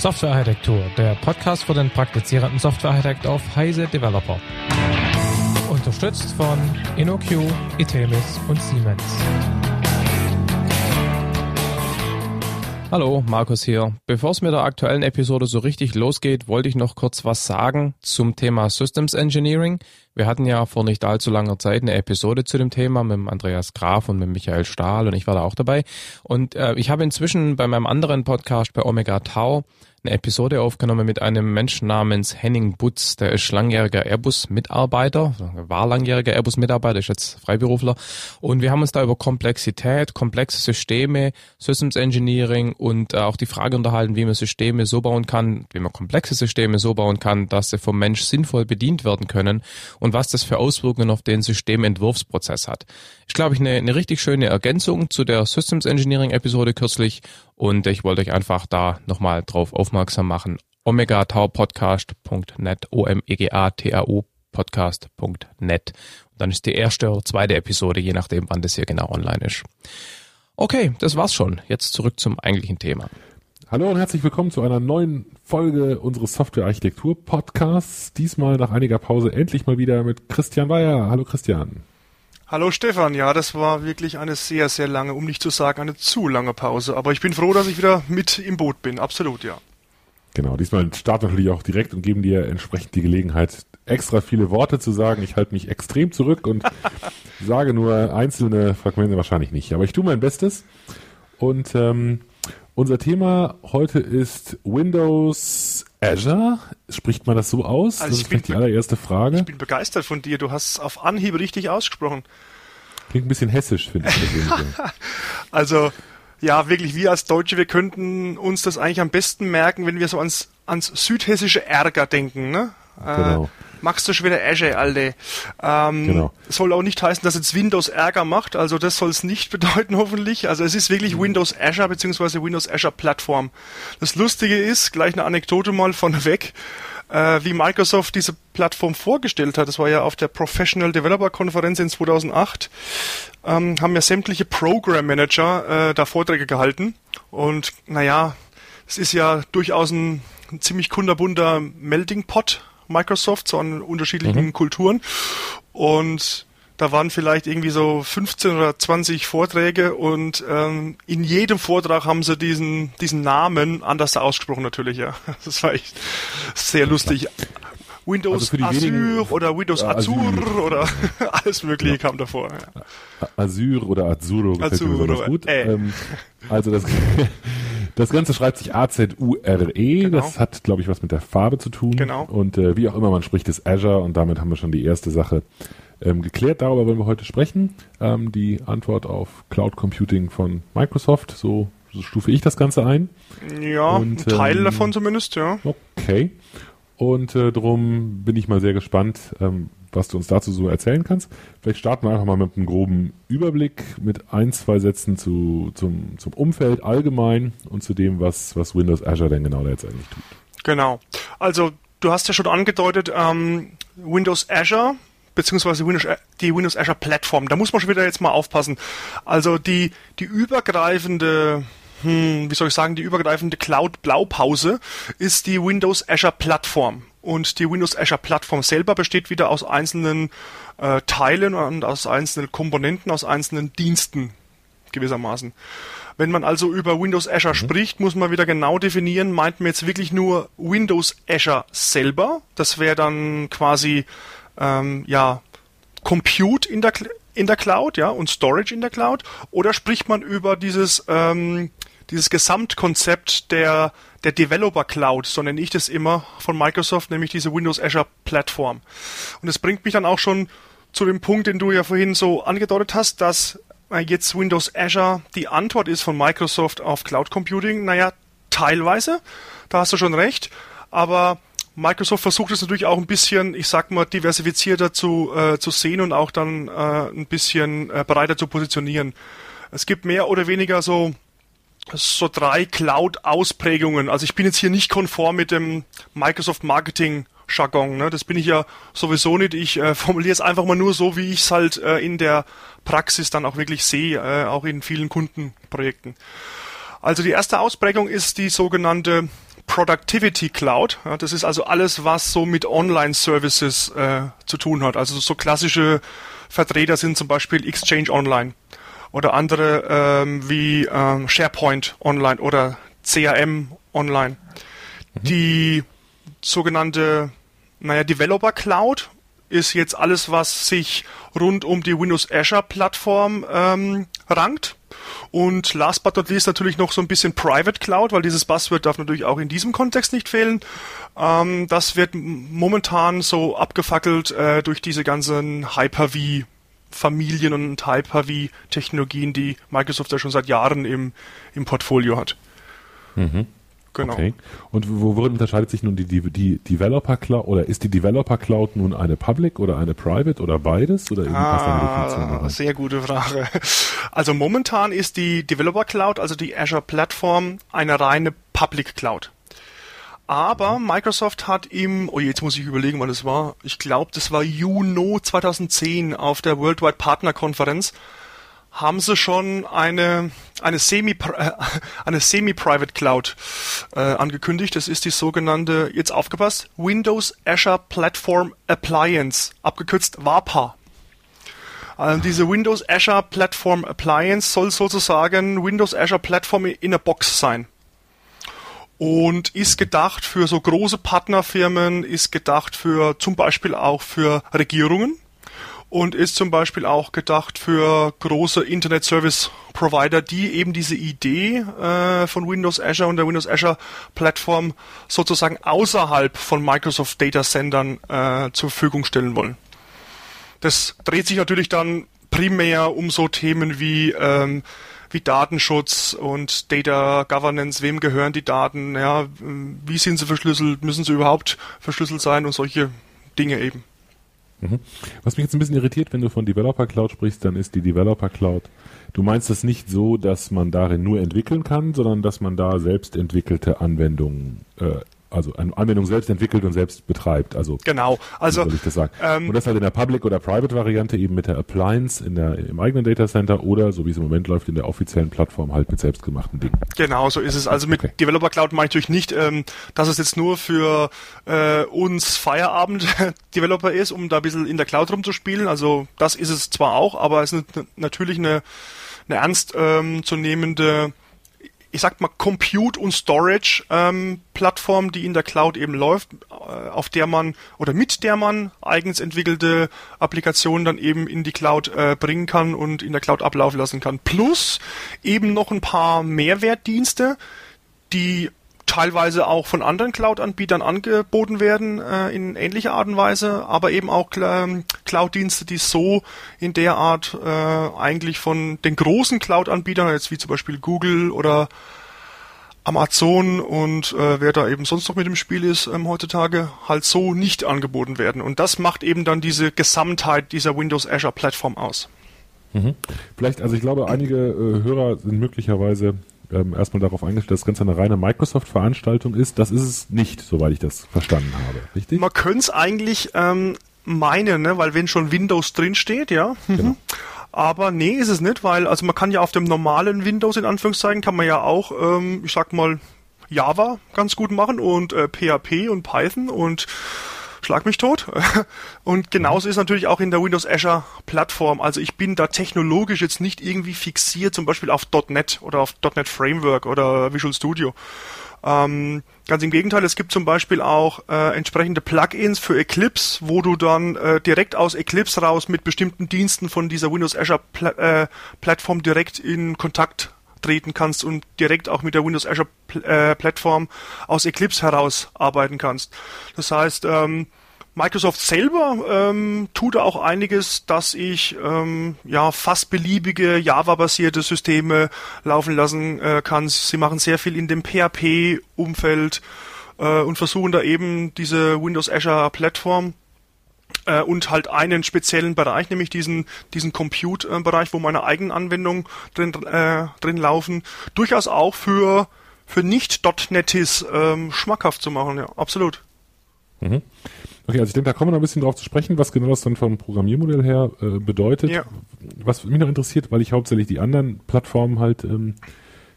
Softwarearchitektur, der Podcast für den praktizierenden Softwarearchitekt auf Heise Developer. Unterstützt von InnoQ, Itemis und Siemens. Hallo, Markus hier. Bevor es mit der aktuellen Episode so richtig losgeht, wollte ich noch kurz was sagen zum Thema Systems Engineering. Wir hatten ja vor nicht allzu langer Zeit eine Episode zu dem Thema mit Andreas Graf und mit Michael Stahl und ich war da auch dabei. Und äh, ich habe inzwischen bei meinem anderen Podcast bei Omega Tau eine Episode aufgenommen mit einem Menschen namens Henning Butz. Der ist langjähriger Airbus-Mitarbeiter, war langjähriger Airbus-Mitarbeiter, ist jetzt Freiberufler. Und wir haben uns da über Komplexität, komplexe Systeme, Systems Engineering und äh, auch die Frage unterhalten, wie man Systeme so bauen kann, wie man komplexe Systeme so bauen kann, dass sie vom Mensch sinnvoll bedient werden können und was das für Auswirkungen auf den Systementwurfsprozess hat. Ist, glaube ich, eine, eine richtig schöne Ergänzung zu der Systems Engineering Episode kürzlich und ich wollte euch einfach da nochmal drauf aufmerksam machen. omegataupodcast.net, O-M-E-G-A-T-A-U podcast.net. Und dann ist die erste oder zweite Episode, je nachdem, wann das hier genau online ist. Okay, das war's schon. Jetzt zurück zum eigentlichen Thema. Hallo und herzlich willkommen zu einer neuen Folge unseres Software-Architektur-Podcasts. Diesmal nach einiger Pause endlich mal wieder mit Christian Weyer. Hallo Christian. Hallo Stefan, ja, das war wirklich eine sehr, sehr lange, um nicht zu sagen eine zu lange Pause. Aber ich bin froh, dass ich wieder mit im Boot bin, absolut, ja. Genau, diesmal starten natürlich auch direkt und geben dir entsprechend die Gelegenheit, extra viele Worte zu sagen. Ich halte mich extrem zurück und sage nur einzelne Fragmente wahrscheinlich nicht. Aber ich tue mein Bestes. Und ähm, unser Thema heute ist Windows Azure. Spricht man das so aus? Also das ist vielleicht die allererste Frage. Ich bin begeistert von dir. Du hast es auf Anhieb richtig ausgesprochen. Klingt ein bisschen hessisch, finde ich. also, ja, wirklich, wir als Deutsche, wir könnten uns das eigentlich am besten merken, wenn wir so ans, ans südhessische Ärger denken. Ne? Genau. Äh, machst du schon wieder Azure, Alter. Ähm, genau. Soll auch nicht heißen, dass jetzt Windows Ärger macht, also das soll es nicht bedeuten hoffentlich. Also es ist wirklich mhm. Windows Azure bzw. Windows Azure Plattform. Das Lustige ist, gleich eine Anekdote mal von weg, äh, wie Microsoft diese Plattform vorgestellt hat. Das war ja auf der Professional Developer Konferenz in 2008. Ähm, haben ja sämtliche Program Manager äh, da Vorträge gehalten. Und naja, es ist ja durchaus ein, ein ziemlich kunderbunter Melting Pot Microsoft, so an unterschiedlichen mhm. Kulturen. Und da waren vielleicht irgendwie so 15 oder 20 Vorträge und ähm, in jedem Vortrag haben sie diesen, diesen Namen anders ausgesprochen natürlich, ja. Das war echt sehr lustig. Windows also Azure oder Windows Azure, Azure oder alles mögliche ja. kam davor. Ja. Azure oder Azuro Azuro, gut. Äh. Ähm, also das Das Ganze schreibt sich A-Z-U-R-E. Genau. Das hat, glaube ich, was mit der Farbe zu tun. Genau. Und äh, wie auch immer, man spricht es Azure und damit haben wir schon die erste Sache ähm, geklärt. Darüber wollen wir heute sprechen. Ähm, die Antwort auf Cloud Computing von Microsoft. So, so stufe ich das Ganze ein. Ja, und, ein Teil ähm, davon zumindest, ja. Okay. Und äh, darum bin ich mal sehr gespannt, ähm, was du uns dazu so erzählen kannst. Vielleicht starten wir einfach mal mit einem groben Überblick, mit ein, zwei Sätzen zu, zum, zum Umfeld allgemein und zu dem, was, was Windows Azure denn genau letztendlich tut. Genau. Also du hast ja schon angedeutet, ähm, Windows Azure beziehungsweise Windows, die Windows Azure Plattform. Da muss man schon wieder jetzt mal aufpassen. Also die, die übergreifende hm, wie soll ich sagen, die übergreifende Cloud-Blaupause ist die Windows Azure Plattform. Und die Windows Azure Plattform selber besteht wieder aus einzelnen äh, Teilen und aus einzelnen Komponenten, aus einzelnen Diensten gewissermaßen. Wenn man also über Windows Azure mhm. spricht, muss man wieder genau definieren, meint man jetzt wirklich nur Windows Azure selber? Das wäre dann quasi ähm, ja Compute in der in der Cloud, ja, und Storage in der Cloud, oder spricht man über dieses ähm, dieses Gesamtkonzept der, der Developer Cloud, so nenne ich das immer von Microsoft, nämlich diese Windows Azure Plattform. Und das bringt mich dann auch schon zu dem Punkt, den du ja vorhin so angedeutet hast, dass äh, jetzt Windows Azure die Antwort ist von Microsoft auf Cloud Computing. Naja, teilweise, da hast du schon recht, aber Microsoft versucht es natürlich auch ein bisschen, ich sag mal, diversifizierter zu, äh, zu sehen und auch dann äh, ein bisschen äh, breiter zu positionieren. Es gibt mehr oder weniger so so drei Cloud-Ausprägungen. Also ich bin jetzt hier nicht konform mit dem Microsoft Marketing Jargon. Ne? Das bin ich ja sowieso nicht. Ich äh, formuliere es einfach mal nur so, wie ich es halt äh, in der Praxis dann auch wirklich sehe, äh, auch in vielen Kundenprojekten. Also die erste Ausprägung ist die sogenannte Productivity Cloud. Ja, das ist also alles, was so mit Online-Services äh, zu tun hat. Also so klassische Vertreter sind zum Beispiel Exchange Online oder andere ähm, wie ähm, SharePoint Online oder CRM Online. Mhm. Die sogenannte, naja, Developer Cloud ist jetzt alles, was sich rund um die Windows Azure Plattform ähm, rankt. Und last but not least natürlich noch so ein bisschen Private Cloud, weil dieses Buzzword darf natürlich auch in diesem Kontext nicht fehlen. Ähm, das wird momentan so abgefackelt äh, durch diese ganzen Hyper-V Familien und Hyper-V-Technologien, die Microsoft ja schon seit Jahren im, im Portfolio hat. Mhm. Genau. Okay. Und worin unterscheidet sich nun die, die, die Developer Cloud oder ist die Developer Cloud nun eine Public oder eine Private oder beides? Oder ah, sehr gute Frage. Also momentan ist die Developer Cloud, also die Azure Plattform, eine reine Public Cloud. Aber Microsoft hat im, oh jetzt muss ich überlegen, wann das war. Ich glaube, das war Juno 2010 auf der Worldwide Partner Konferenz haben sie schon eine eine semi äh, eine semi private Cloud äh, angekündigt. Das ist die sogenannte jetzt aufgepasst Windows Azure Platform Appliance, abgekürzt WAPA. Also diese Windows Azure Platform Appliance soll sozusagen Windows Azure Platform in a Box sein und ist gedacht für so große Partnerfirmen, ist gedacht für zum Beispiel auch für Regierungen und ist zum Beispiel auch gedacht für große Internet Service Provider, die eben diese Idee äh, von Windows Azure und der Windows Azure Plattform sozusagen außerhalb von Microsoft Data Centern äh, zur Verfügung stellen wollen. Das dreht sich natürlich dann primär um so Themen wie ähm, wie Datenschutz und Data Governance, wem gehören die Daten, ja, wie sind sie verschlüsselt, müssen sie überhaupt verschlüsselt sein und solche Dinge eben. Mhm. Was mich jetzt ein bisschen irritiert, wenn du von Developer Cloud sprichst, dann ist die Developer Cloud, du meinst das nicht so, dass man darin nur entwickeln kann, sondern dass man da selbst entwickelte Anwendungen äh, also eine Anwendung selbst entwickelt und selbst betreibt. Also genau, also soll ich das sagen. Ähm, und das halt in der Public oder Private Variante eben mit der Appliance in der im eigenen Data Center oder so wie es im Moment läuft in der offiziellen Plattform halt mit selbstgemachten Dingen. Genau, so ist es. Also mit okay. Developer Cloud meine ich natürlich nicht, ähm, dass es jetzt nur für äh, uns Feierabend Developer ist, um da ein bisschen in der Cloud rumzuspielen. Also das ist es zwar auch, aber es ist natürlich eine eine ernst ähm, zu nehmende ich sag mal, Compute- und Storage-Plattform, ähm, die in der Cloud eben läuft, äh, auf der man oder mit der man eigens entwickelte Applikationen dann eben in die Cloud äh, bringen kann und in der Cloud ablaufen lassen kann. Plus eben noch ein paar Mehrwertdienste, die teilweise auch von anderen Cloud-Anbietern angeboten werden äh, in ähnlicher Art und Weise, aber eben auch ähm, Cloud-Dienste, die so in der Art äh, eigentlich von den großen Cloud-Anbietern, jetzt wie zum Beispiel Google oder Amazon und äh, wer da eben sonst noch mit dem Spiel ist ähm, heutzutage, halt so nicht angeboten werden. Und das macht eben dann diese Gesamtheit dieser Windows Azure Plattform aus. Mhm. Vielleicht, also ich glaube, einige äh, Hörer sind möglicherweise ähm, erstmal darauf eingestellt, dass das Ganze eine reine Microsoft-Veranstaltung ist. Das ist es nicht, soweit ich das verstanden habe. Richtig? Man könnte es eigentlich ähm, meinen, ne? weil wenn schon Windows drin steht, ja. Mhm. Genau. Aber nee, ist es nicht, weil also man kann ja auf dem normalen Windows in Anführungszeichen kann man ja auch, ähm, ich sag mal, Java ganz gut machen und äh, PHP und Python und schlag mich tot. Und genauso ist natürlich auch in der Windows Azure Plattform. Also ich bin da technologisch jetzt nicht irgendwie fixiert, zum Beispiel auf .NET oder auf .NET Framework oder Visual Studio. Ähm, ganz im Gegenteil, es gibt zum Beispiel auch äh, entsprechende Plugins für Eclipse, wo du dann äh, direkt aus Eclipse raus mit bestimmten Diensten von dieser Windows Azure Pla äh, Plattform direkt in Kontakt treten kannst und direkt auch mit der Windows Azure äh, Plattform aus Eclipse heraus arbeiten kannst. Das heißt, ähm, Microsoft selber ähm, tut auch einiges, dass ich ähm, ja fast beliebige Java-basierte Systeme laufen lassen äh, kann. Sie machen sehr viel in dem PHP-Umfeld äh, und versuchen da eben diese Windows Azure Plattform äh, und halt einen speziellen Bereich, nämlich diesen diesen Compute-Bereich, wo meine eigenen Anwendungen drin äh, drin laufen, durchaus auch für für nicht .NETis ähm, schmackhaft zu machen. Ja, absolut. Mhm. Okay, also ich denke, da kommen wir noch ein bisschen drauf zu sprechen, was genau das dann vom Programmiermodell her äh, bedeutet. Ja. Was mich noch interessiert, weil ich hauptsächlich die anderen Plattformen halt ähm,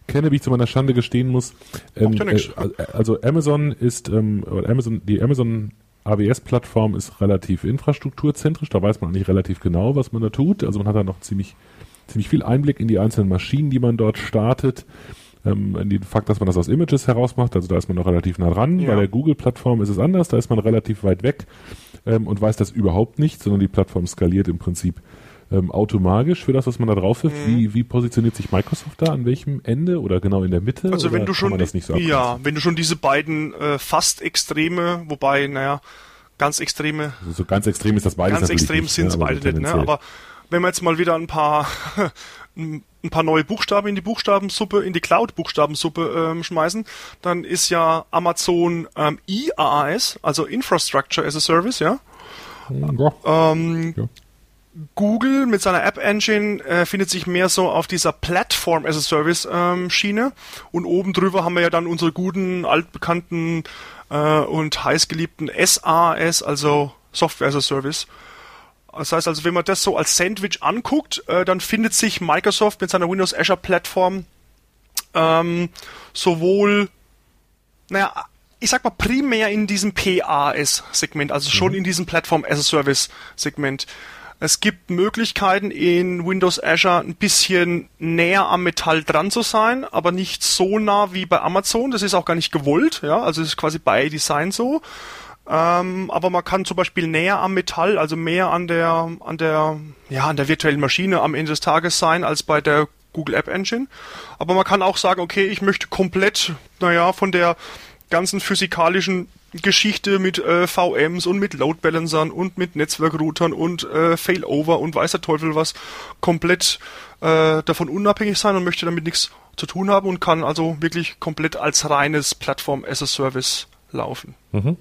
kenne, wie ich zu meiner Schande gestehen muss. Ähm, ja äh, also Amazon ist, ähm, Amazon, die Amazon AWS-Plattform ist relativ infrastrukturzentrisch, da weiß man eigentlich relativ genau, was man da tut. Also man hat da noch ziemlich, ziemlich viel Einblick in die einzelnen Maschinen, die man dort startet. Ähm, in den Fakt, dass man das aus Images heraus macht, also da ist man noch relativ nah dran. Ja. Bei der Google-Plattform ist es anders, da ist man relativ weit weg ähm, und weiß das überhaupt nicht, sondern die Plattform skaliert im Prinzip ähm, automatisch für das, was man da drauf wirft. Mhm. Wie, wie positioniert sich Microsoft da? An welchem Ende oder genau in der Mitte? Also wenn du schon, so ja, wenn du schon diese beiden äh, fast Extreme, wobei, naja, ganz Extreme. Also so ganz extrem ist das beides Ganz extrem sind es ne? beide nicht, ne? Aber wenn wir jetzt mal wieder ein paar ein paar neue Buchstaben in die Buchstabensuppe, in die Cloud-Buchstabensuppe ähm, schmeißen, dann ist ja Amazon ähm, IaaS, also Infrastructure as a Service, ja. Ja. Ähm, ja. Google mit seiner App Engine äh, findet sich mehr so auf dieser Platform as a Service ähm, Schiene und oben drüber haben wir ja dann unsere guten altbekannten äh, und heißgeliebten SAS, also Software as a Service. Das heißt also, wenn man das so als Sandwich anguckt, äh, dann findet sich Microsoft mit seiner Windows Azure Plattform ähm, sowohl, naja, ich sag mal primär in diesem PAS-Segment, also schon mhm. in diesem Plattform as a Service-Segment. Es gibt Möglichkeiten in Windows Azure ein bisschen näher am Metall dran zu sein, aber nicht so nah wie bei Amazon. Das ist auch gar nicht gewollt, ja, also es ist quasi bei Design so. Ähm, aber man kann zum Beispiel näher am Metall, also mehr an der, an der, ja, an der virtuellen Maschine am Ende des Tages sein als bei der Google App Engine. Aber man kann auch sagen, okay, ich möchte komplett, naja, von der ganzen physikalischen Geschichte mit äh, VMs und mit Load Balancern und mit Netzwerkroutern und äh, Failover und weiß der Teufel was komplett äh, davon unabhängig sein und möchte damit nichts zu tun haben und kann also wirklich komplett als reines Plattform as a Service laufen. Mhm.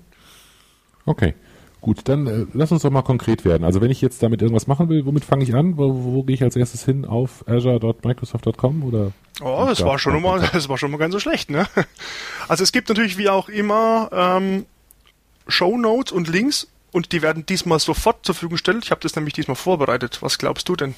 Okay. Gut, dann äh, lass uns doch mal konkret werden. Also wenn ich jetzt damit irgendwas machen will, womit fange ich an? Wo, wo gehe ich als erstes hin? Auf azure.microsoft.com oder? Oh, das war schon mal, das war schon mal ganz so schlecht, ne? Also es gibt natürlich wie auch immer ähm, Show Notes und Links und die werden diesmal sofort zur Verfügung gestellt. Ich habe das nämlich diesmal vorbereitet. Was glaubst du denn?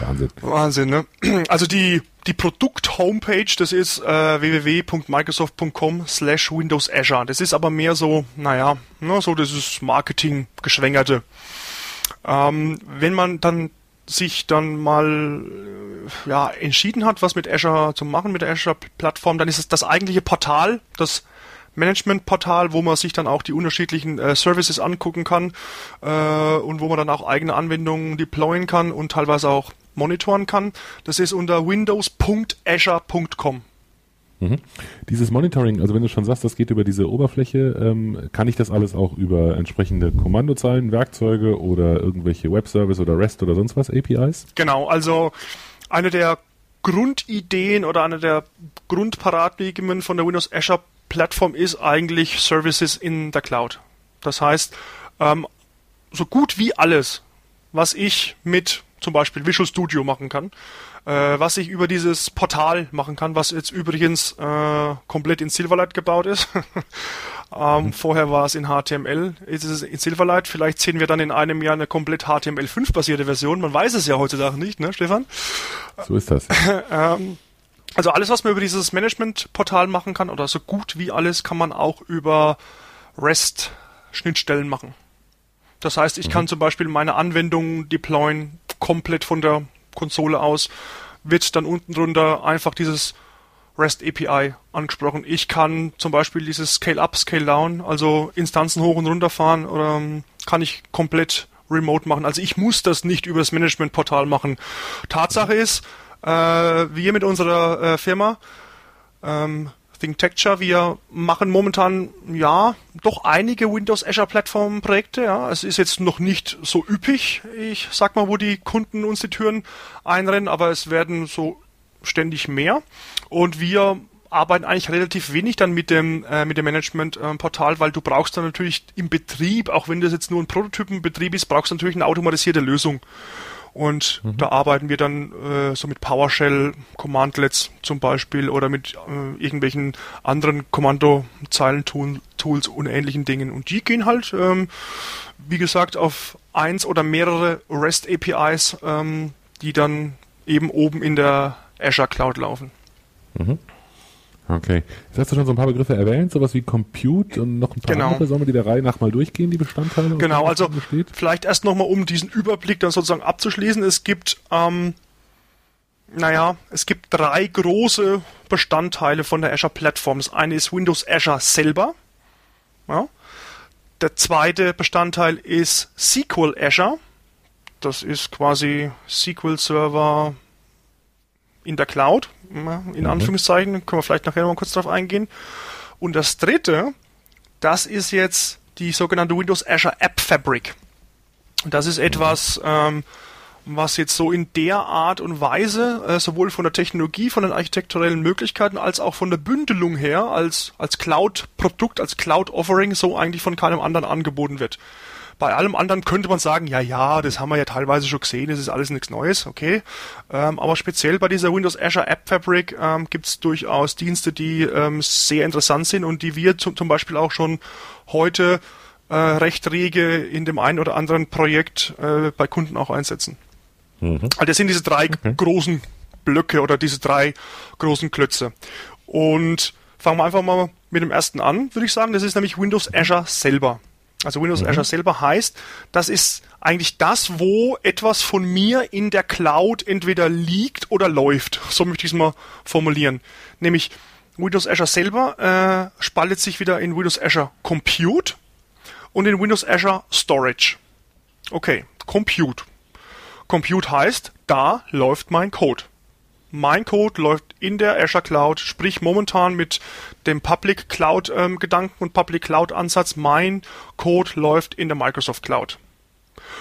Wahnsinn. Wahnsinn, ne? Also die, die Produkt-Homepage, das ist äh, www.microsoft.com slash Windows Azure. Das ist aber mehr so, naja, ne, so das ist Marketing-Geschwängerte. Ähm, wenn man dann sich dann mal äh, ja, entschieden hat, was mit Azure zu machen, mit der Azure-Plattform, dann ist es das eigentliche Portal, das Management-Portal, wo man sich dann auch die unterschiedlichen äh, Services angucken kann äh, und wo man dann auch eigene Anwendungen deployen kann und teilweise auch monitoren kann. Das ist unter windows.azure.com. Mhm. Dieses Monitoring, also wenn du schon sagst, das geht über diese Oberfläche, ähm, kann ich das alles auch über entsprechende Kommandozeilen, Werkzeuge oder irgendwelche Webservice oder REST oder sonst was APIs? Genau, also eine der Grundideen oder eine der Grundparadigmen von der Windows Azure Plattform ist eigentlich Services in der Cloud. Das heißt, ähm, so gut wie alles, was ich mit zum Beispiel Visual Studio machen kann, äh, was ich über dieses Portal machen kann, was jetzt übrigens äh, komplett in Silverlight gebaut ist. ähm, mhm. Vorher war es in HTML, jetzt ist es in Silverlight. Vielleicht sehen wir dann in einem Jahr eine komplett HTML5-basierte Version. Man weiß es ja heutzutage nicht, ne, Stefan? So ist das. ähm, also alles, was man über dieses Management-Portal machen kann, oder so gut wie alles, kann man auch über REST-Schnittstellen machen. Das heißt, ich mhm. kann zum Beispiel meine Anwendung deployen, komplett von der Konsole aus, wird dann unten drunter einfach dieses REST API angesprochen. Ich kann zum Beispiel dieses Scale-Up, Scale-Down, also Instanzen hoch und runter fahren, oder ähm, kann ich komplett remote machen. Also ich muss das nicht über das Management-Portal machen. Tatsache ist, wir mit unserer äh, Firma ähm, ThinkTecture, wir machen momentan ja doch einige Windows Azure Plattform Projekte. Ja, es ist jetzt noch nicht so üppig, ich sag mal, wo die Kunden uns die Türen einrennen, aber es werden so ständig mehr und wir arbeiten eigentlich relativ wenig dann mit dem äh, mit dem Management äh, Portal, weil du brauchst dann natürlich im Betrieb, auch wenn das jetzt nur ein Prototypenbetrieb ist, brauchst du natürlich eine automatisierte Lösung. Und mhm. da arbeiten wir dann äh, so mit PowerShell Commandlets zum Beispiel oder mit äh, irgendwelchen anderen Kommandozeilen-Tools und ähnlichen Dingen. Und die gehen halt, ähm, wie gesagt, auf eins oder mehrere REST APIs, ähm, die dann eben oben in der Azure Cloud laufen. Okay. Jetzt hast du schon so ein paar Begriffe erwähnt, sowas wie Compute und noch ein paar Genau. andere. Sollen wir die der Reihe nach mal durchgehen, die Bestandteile? Genau, also besteht? vielleicht erst nochmal, um diesen Überblick dann sozusagen abzuschließen. Es gibt, ähm, naja, es gibt drei große Bestandteile von der Azure Plattform. Das eine ist Windows Azure selber. Ja. Der zweite Bestandteil ist SQL Azure. Das ist quasi SQL Server in der Cloud, in Anführungszeichen. Können wir vielleicht nachher noch mal kurz drauf eingehen. Und das dritte, das ist jetzt die sogenannte Windows Azure App Fabric. Und das ist etwas, ähm, was jetzt so in der Art und Weise, äh, sowohl von der Technologie, von den architekturellen Möglichkeiten, als auch von der Bündelung her, als, als Cloud-Produkt, als Cloud-Offering so eigentlich von keinem anderen angeboten wird. Bei allem anderen könnte man sagen, ja, ja, das haben wir ja teilweise schon gesehen, das ist alles nichts Neues, okay. Ähm, aber speziell bei dieser Windows Azure App Fabric ähm, gibt es durchaus Dienste, die ähm, sehr interessant sind und die wir zum, zum Beispiel auch schon heute äh, recht rege in dem einen oder anderen Projekt äh, bei Kunden auch einsetzen. Also das sind diese drei großen Blöcke oder diese drei großen Klötze. Und fangen wir einfach mal mit dem ersten an, würde ich sagen. Das ist nämlich Windows Azure selber. Also Windows Azure selber heißt, das ist eigentlich das, wo etwas von mir in der Cloud entweder liegt oder läuft. So möchte ich es mal formulieren. Nämlich Windows Azure selber äh, spaltet sich wieder in Windows Azure Compute und in Windows Azure Storage. Okay, Compute. Compute heißt, da läuft mein Code. Mein Code läuft in der Azure Cloud, sprich momentan mit dem Public Cloud ähm, Gedanken und Public Cloud Ansatz, mein Code läuft in der Microsoft Cloud.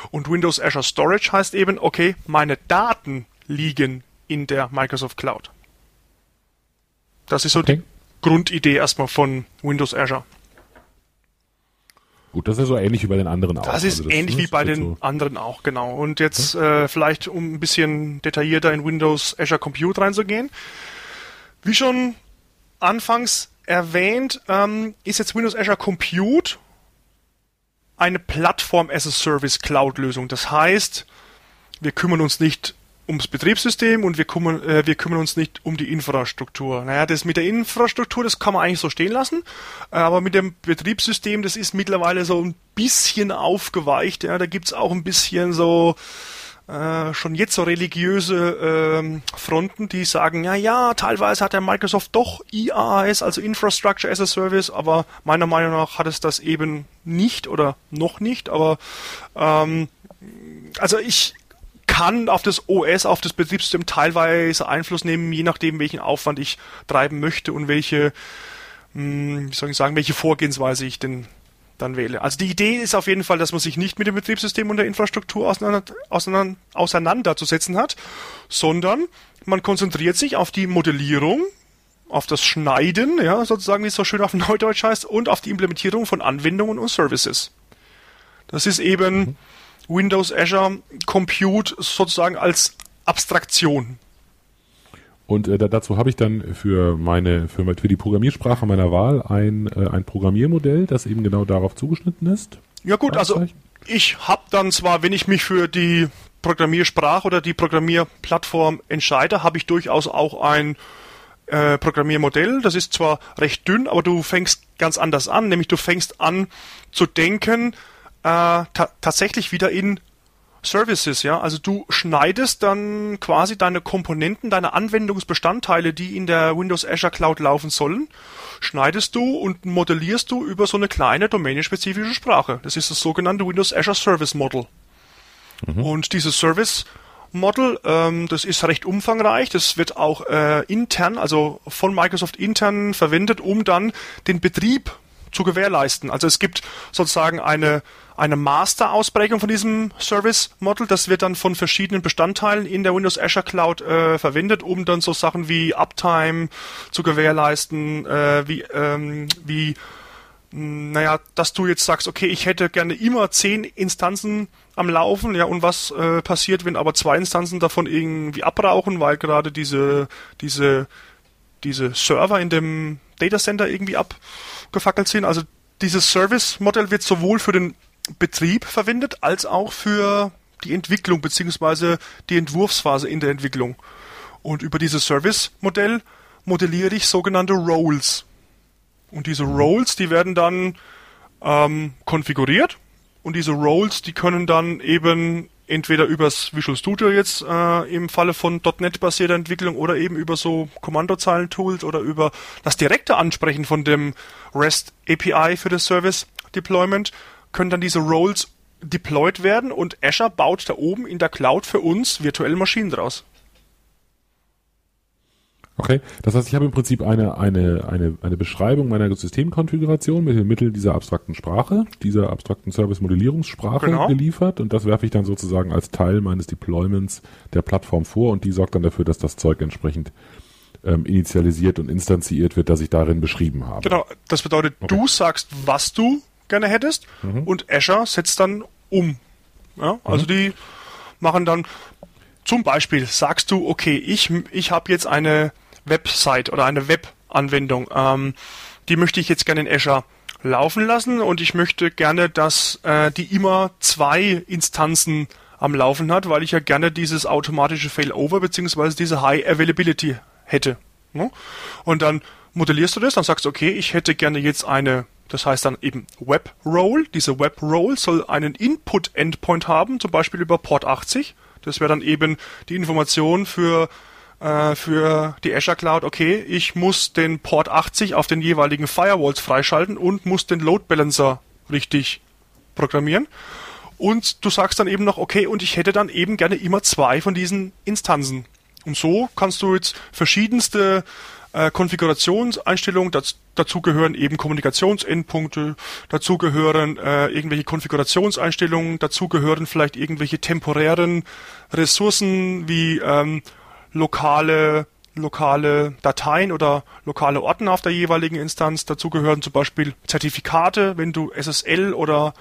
Und Windows Azure Storage heißt eben, okay, meine Daten liegen in der Microsoft Cloud. Das ist so Okay. die Grundidee erstmal von Windows Azure. Gut, das ist so ähnlich wie bei den anderen auch. Das ist Also ähnlich ne, wie bei den so- anderen auch, genau. Und jetzt äh, vielleicht, um ein bisschen detaillierter in Windows Azure Compute reinzugehen. Wie schon anfangs erwähnt, ähm, ist jetzt Windows Azure Compute eine Plattform as a Service Cloud Lösung. Das heißt, wir kümmern uns nicht ums Betriebssystem und wir kümmern, äh, wir kümmern uns nicht um die Infrastruktur. Naja, das mit der Infrastruktur, das kann man eigentlich so stehen lassen, äh, aber mit dem Betriebssystem, das ist mittlerweile so ein bisschen aufgeweicht. Ja, da gibt's auch ein bisschen so äh, schon jetzt so religiöse ähm, Fronten, die sagen, ja, ja, teilweise hat der Microsoft doch IaaS, also Infrastructure as a Service, aber meiner Meinung nach hat es das eben nicht oder noch nicht, aber ähm, also ich kann auf das OS, auf das Betriebssystem teilweise Einfluss nehmen, je nachdem, welchen Aufwand ich treiben möchte und welche, mh, wie soll ich sagen, welche Vorgehensweise ich denn dann wähle. Also die Idee ist auf jeden Fall, dass man sich nicht mit dem Betriebssystem und der Infrastruktur auseinander, auseinander, auseinanderzusetzen hat, sondern man konzentriert sich auf die Modellierung, auf das Schneiden, ja, sozusagen, wie es so schön auf Neudeutsch heißt, und auf die Implementierung von Anwendungen und Services. Das ist eben Windows Azure Compute sozusagen als Abstraktion. Und äh, da, dazu habe ich dann für meine für, für die Programmiersprache meiner Wahl ein, äh, ein Programmiermodell, das eben genau darauf zugeschnitten ist. Ja gut, also ich habe dann zwar, wenn ich mich für die Programmiersprache oder die Programmierplattform entscheide, habe ich durchaus auch ein äh, Programmiermodell. Das ist zwar recht dünn, aber du fängst ganz anders an, nämlich du fängst an zu denken ta tatsächlich wieder in Services, ja. Also du schneidest dann quasi deine Komponenten, deine Anwendungsbestandteile, die in der Windows Azure Cloud laufen sollen, schneidest du und modellierst du über so eine kleine domänenspezifische Sprache. Das ist das sogenannte Windows Azure Service Model. Und dieses Service Model, ähm, das ist recht umfangreich. Das wird auch äh, intern, also von Microsoft intern verwendet, um dann den Betrieb zu gewährleisten. Also es gibt sozusagen eine, eine Master-Ausprägung von diesem Service Model. Das wird dann von verschiedenen Bestandteilen in der Windows Azure Cloud äh, verwendet, um dann so Sachen wie Uptime zu gewährleisten, äh, wie, ähm, wie naja, dass du jetzt sagst, okay, ich hätte gerne immer zehn Instanzen am Laufen, ja, und was äh, passiert, wenn aber zwei Instanzen davon irgendwie abrauchen, weil gerade diese, diese, diese Server in dem Datacenter irgendwie abgefackelt sind. Also dieses Service-Modell wird sowohl für den Betrieb verwendet, als auch für die Entwicklung beziehungsweise die Entwurfsphase in der Entwicklung. Und über dieses Service-Modell modelliere ich sogenannte Roles. Und diese Roles, die werden dann ähm, konfiguriert und diese Roles, die können dann eben entweder übers Visual Studio jetzt äh, im Falle von .NET-basierter Entwicklung oder eben über so Kommandozeilen-Tools oder über das direkte Ansprechen von dem REST API für das Service Deployment können dann diese Roles deployed werden und Azure baut da oben in der Cloud für uns virtuelle Maschinen draus. Okay, das heißt, ich habe im Prinzip eine, eine, eine, eine Beschreibung meiner Systemkonfiguration mit den Mitteln dieser abstrakten Sprache, dieser abstrakten Service-Modellierungssprache genau. geliefert und das werfe ich dann sozusagen als Teil meines Deployments der Plattform vor und die sorgt dann dafür, dass das Zeug entsprechend ähm, initialisiert und instanziert wird, das ich darin beschrieben habe. Genau, das bedeutet, okay. du sagst, was du gerne hättest mhm. und Azure setzt dann um. Ja, also mhm. die machen dann zum Beispiel, sagst du, okay, ich, ich habe jetzt eine Website oder eine Webanwendung. Ähm, die möchte ich jetzt gerne in Azure laufen lassen und ich möchte gerne, dass äh, die immer zwei Instanzen am Laufen hat, weil ich ja gerne dieses automatische Failover bzw. diese High Availability hätte. Ne? Und dann modellierst du das, dann sagst du, okay, ich hätte gerne jetzt eine, das heißt dann eben Web Role. Diese Web Role soll einen Input Endpoint haben, zum Beispiel über Port 80. Das wäre dann eben die Information für äh, für die Azure Cloud, okay, ich muss den Port 80 auf den jeweiligen Firewalls freischalten und muss den Load Balancer richtig programmieren. Und du sagst dann eben noch, okay, und ich hätte dann eben gerne immer zwei von diesen Instanzen. Und so kannst du jetzt verschiedenste äh, Konfigurationseinstellungen, das, dazu gehören eben Kommunikationsendpunkte, dazu gehören äh, irgendwelche Konfigurationseinstellungen, dazu gehören vielleicht irgendwelche temporären Ressourcen wie ähm, lokale lokale Dateien oder lokale Ordner auf der jeweiligen Instanz. Dazu gehören zum Beispiel Zertifikate, wenn du SSL oder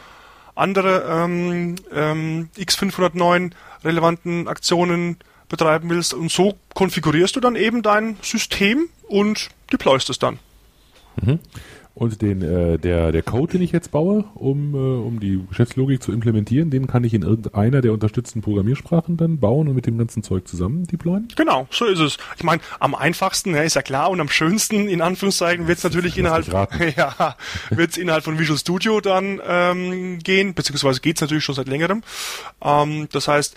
andere ähm, ähm, X509 relevanten Aktionen betreiben willst. Und so konfigurierst du dann eben dein System und deployst es dann. Mhm. Und den, äh, der, der Code, den ich jetzt baue, um, äh, um die Geschäftslogik zu implementieren, den kann ich in irgendeiner der unterstützten Programmiersprachen dann bauen und mit dem ganzen Zeug zusammen deployen? Genau, so ist es. Ich meine, am einfachsten, ja, ist ja klar, und am schönsten, in Anführungszeichen, wird es natürlich innerhalb, ja, wird's innerhalb von Visual Studio dann ähm, gehen, beziehungsweise geht's natürlich schon seit längerem. Ähm, das heißt,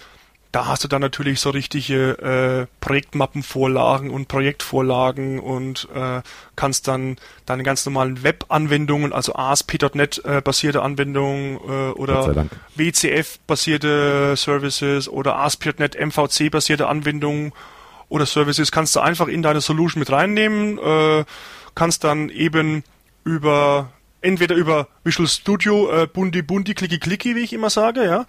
da hast du dann natürlich so richtige äh, Projektmappenvorlagen und Projektvorlagen und äh, kannst dann deine ganz normalen Web-Anwendungen, also ASP.NET äh, basierte Anwendungen äh, oder WCF basierte Services oder ASP.NET MVC basierte Anwendungen oder Services kannst du einfach in deine Solution mit reinnehmen, äh, kannst dann eben über entweder über Visual Studio äh, Bundi Bundi Clicky Clicky, wie ich immer sage, ja,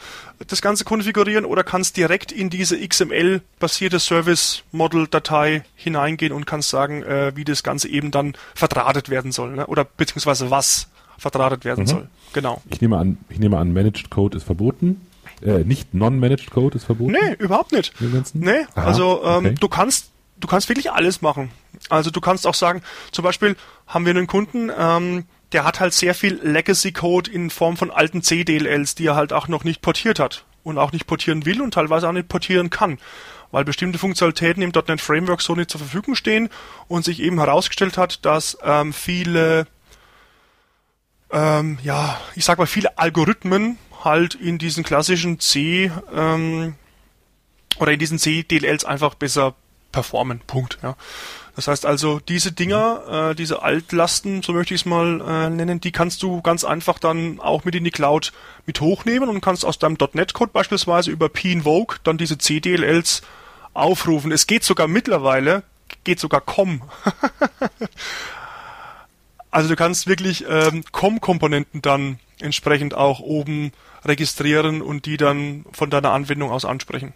das Ganze konfigurieren oder kannst direkt in diese XML basierte Service Model Datei hineingehen und kannst sagen, äh, wie das Ganze eben dann verdrahtet werden soll, ne? oder beziehungsweise was verdrahtet werden mhm. soll. Genau. Ich nehme an, ich nehme an, Managed Code ist verboten. Äh, nicht Non-Managed Code ist verboten? Nee, überhaupt nicht. Nee, Aha, also ähm, okay. du kannst du kannst wirklich alles machen. Also du kannst auch sagen, zum Beispiel haben wir einen Kunden, ähm, der hat halt sehr viel Legacy-Code in Form von alten CDLLs, die er halt auch noch nicht portiert hat und auch nicht portieren will und teilweise auch nicht portieren kann, weil bestimmte Funktionalitäten im .NET Framework so nicht zur Verfügung stehen und sich eben herausgestellt hat, dass ähm, viele, ähm, ja, ich sag mal viele Algorithmen halt in diesen klassischen C ähm, oder in diesen C-DLLs einfach besser performen. Punkt. Ja. Das heißt also, diese Dinger, äh, diese Altlasten, so möchte ich es mal äh, nennen, die kannst du ganz einfach dann auch mit in die Cloud mit hochnehmen und kannst aus deinem .NET-Code beispielsweise über pinvoke dann diese CDLLs aufrufen. Es geht sogar mittlerweile, geht sogar COM. also du kannst wirklich ähm, COM-Komponenten dann entsprechend auch oben registrieren und die dann von deiner Anwendung aus ansprechen.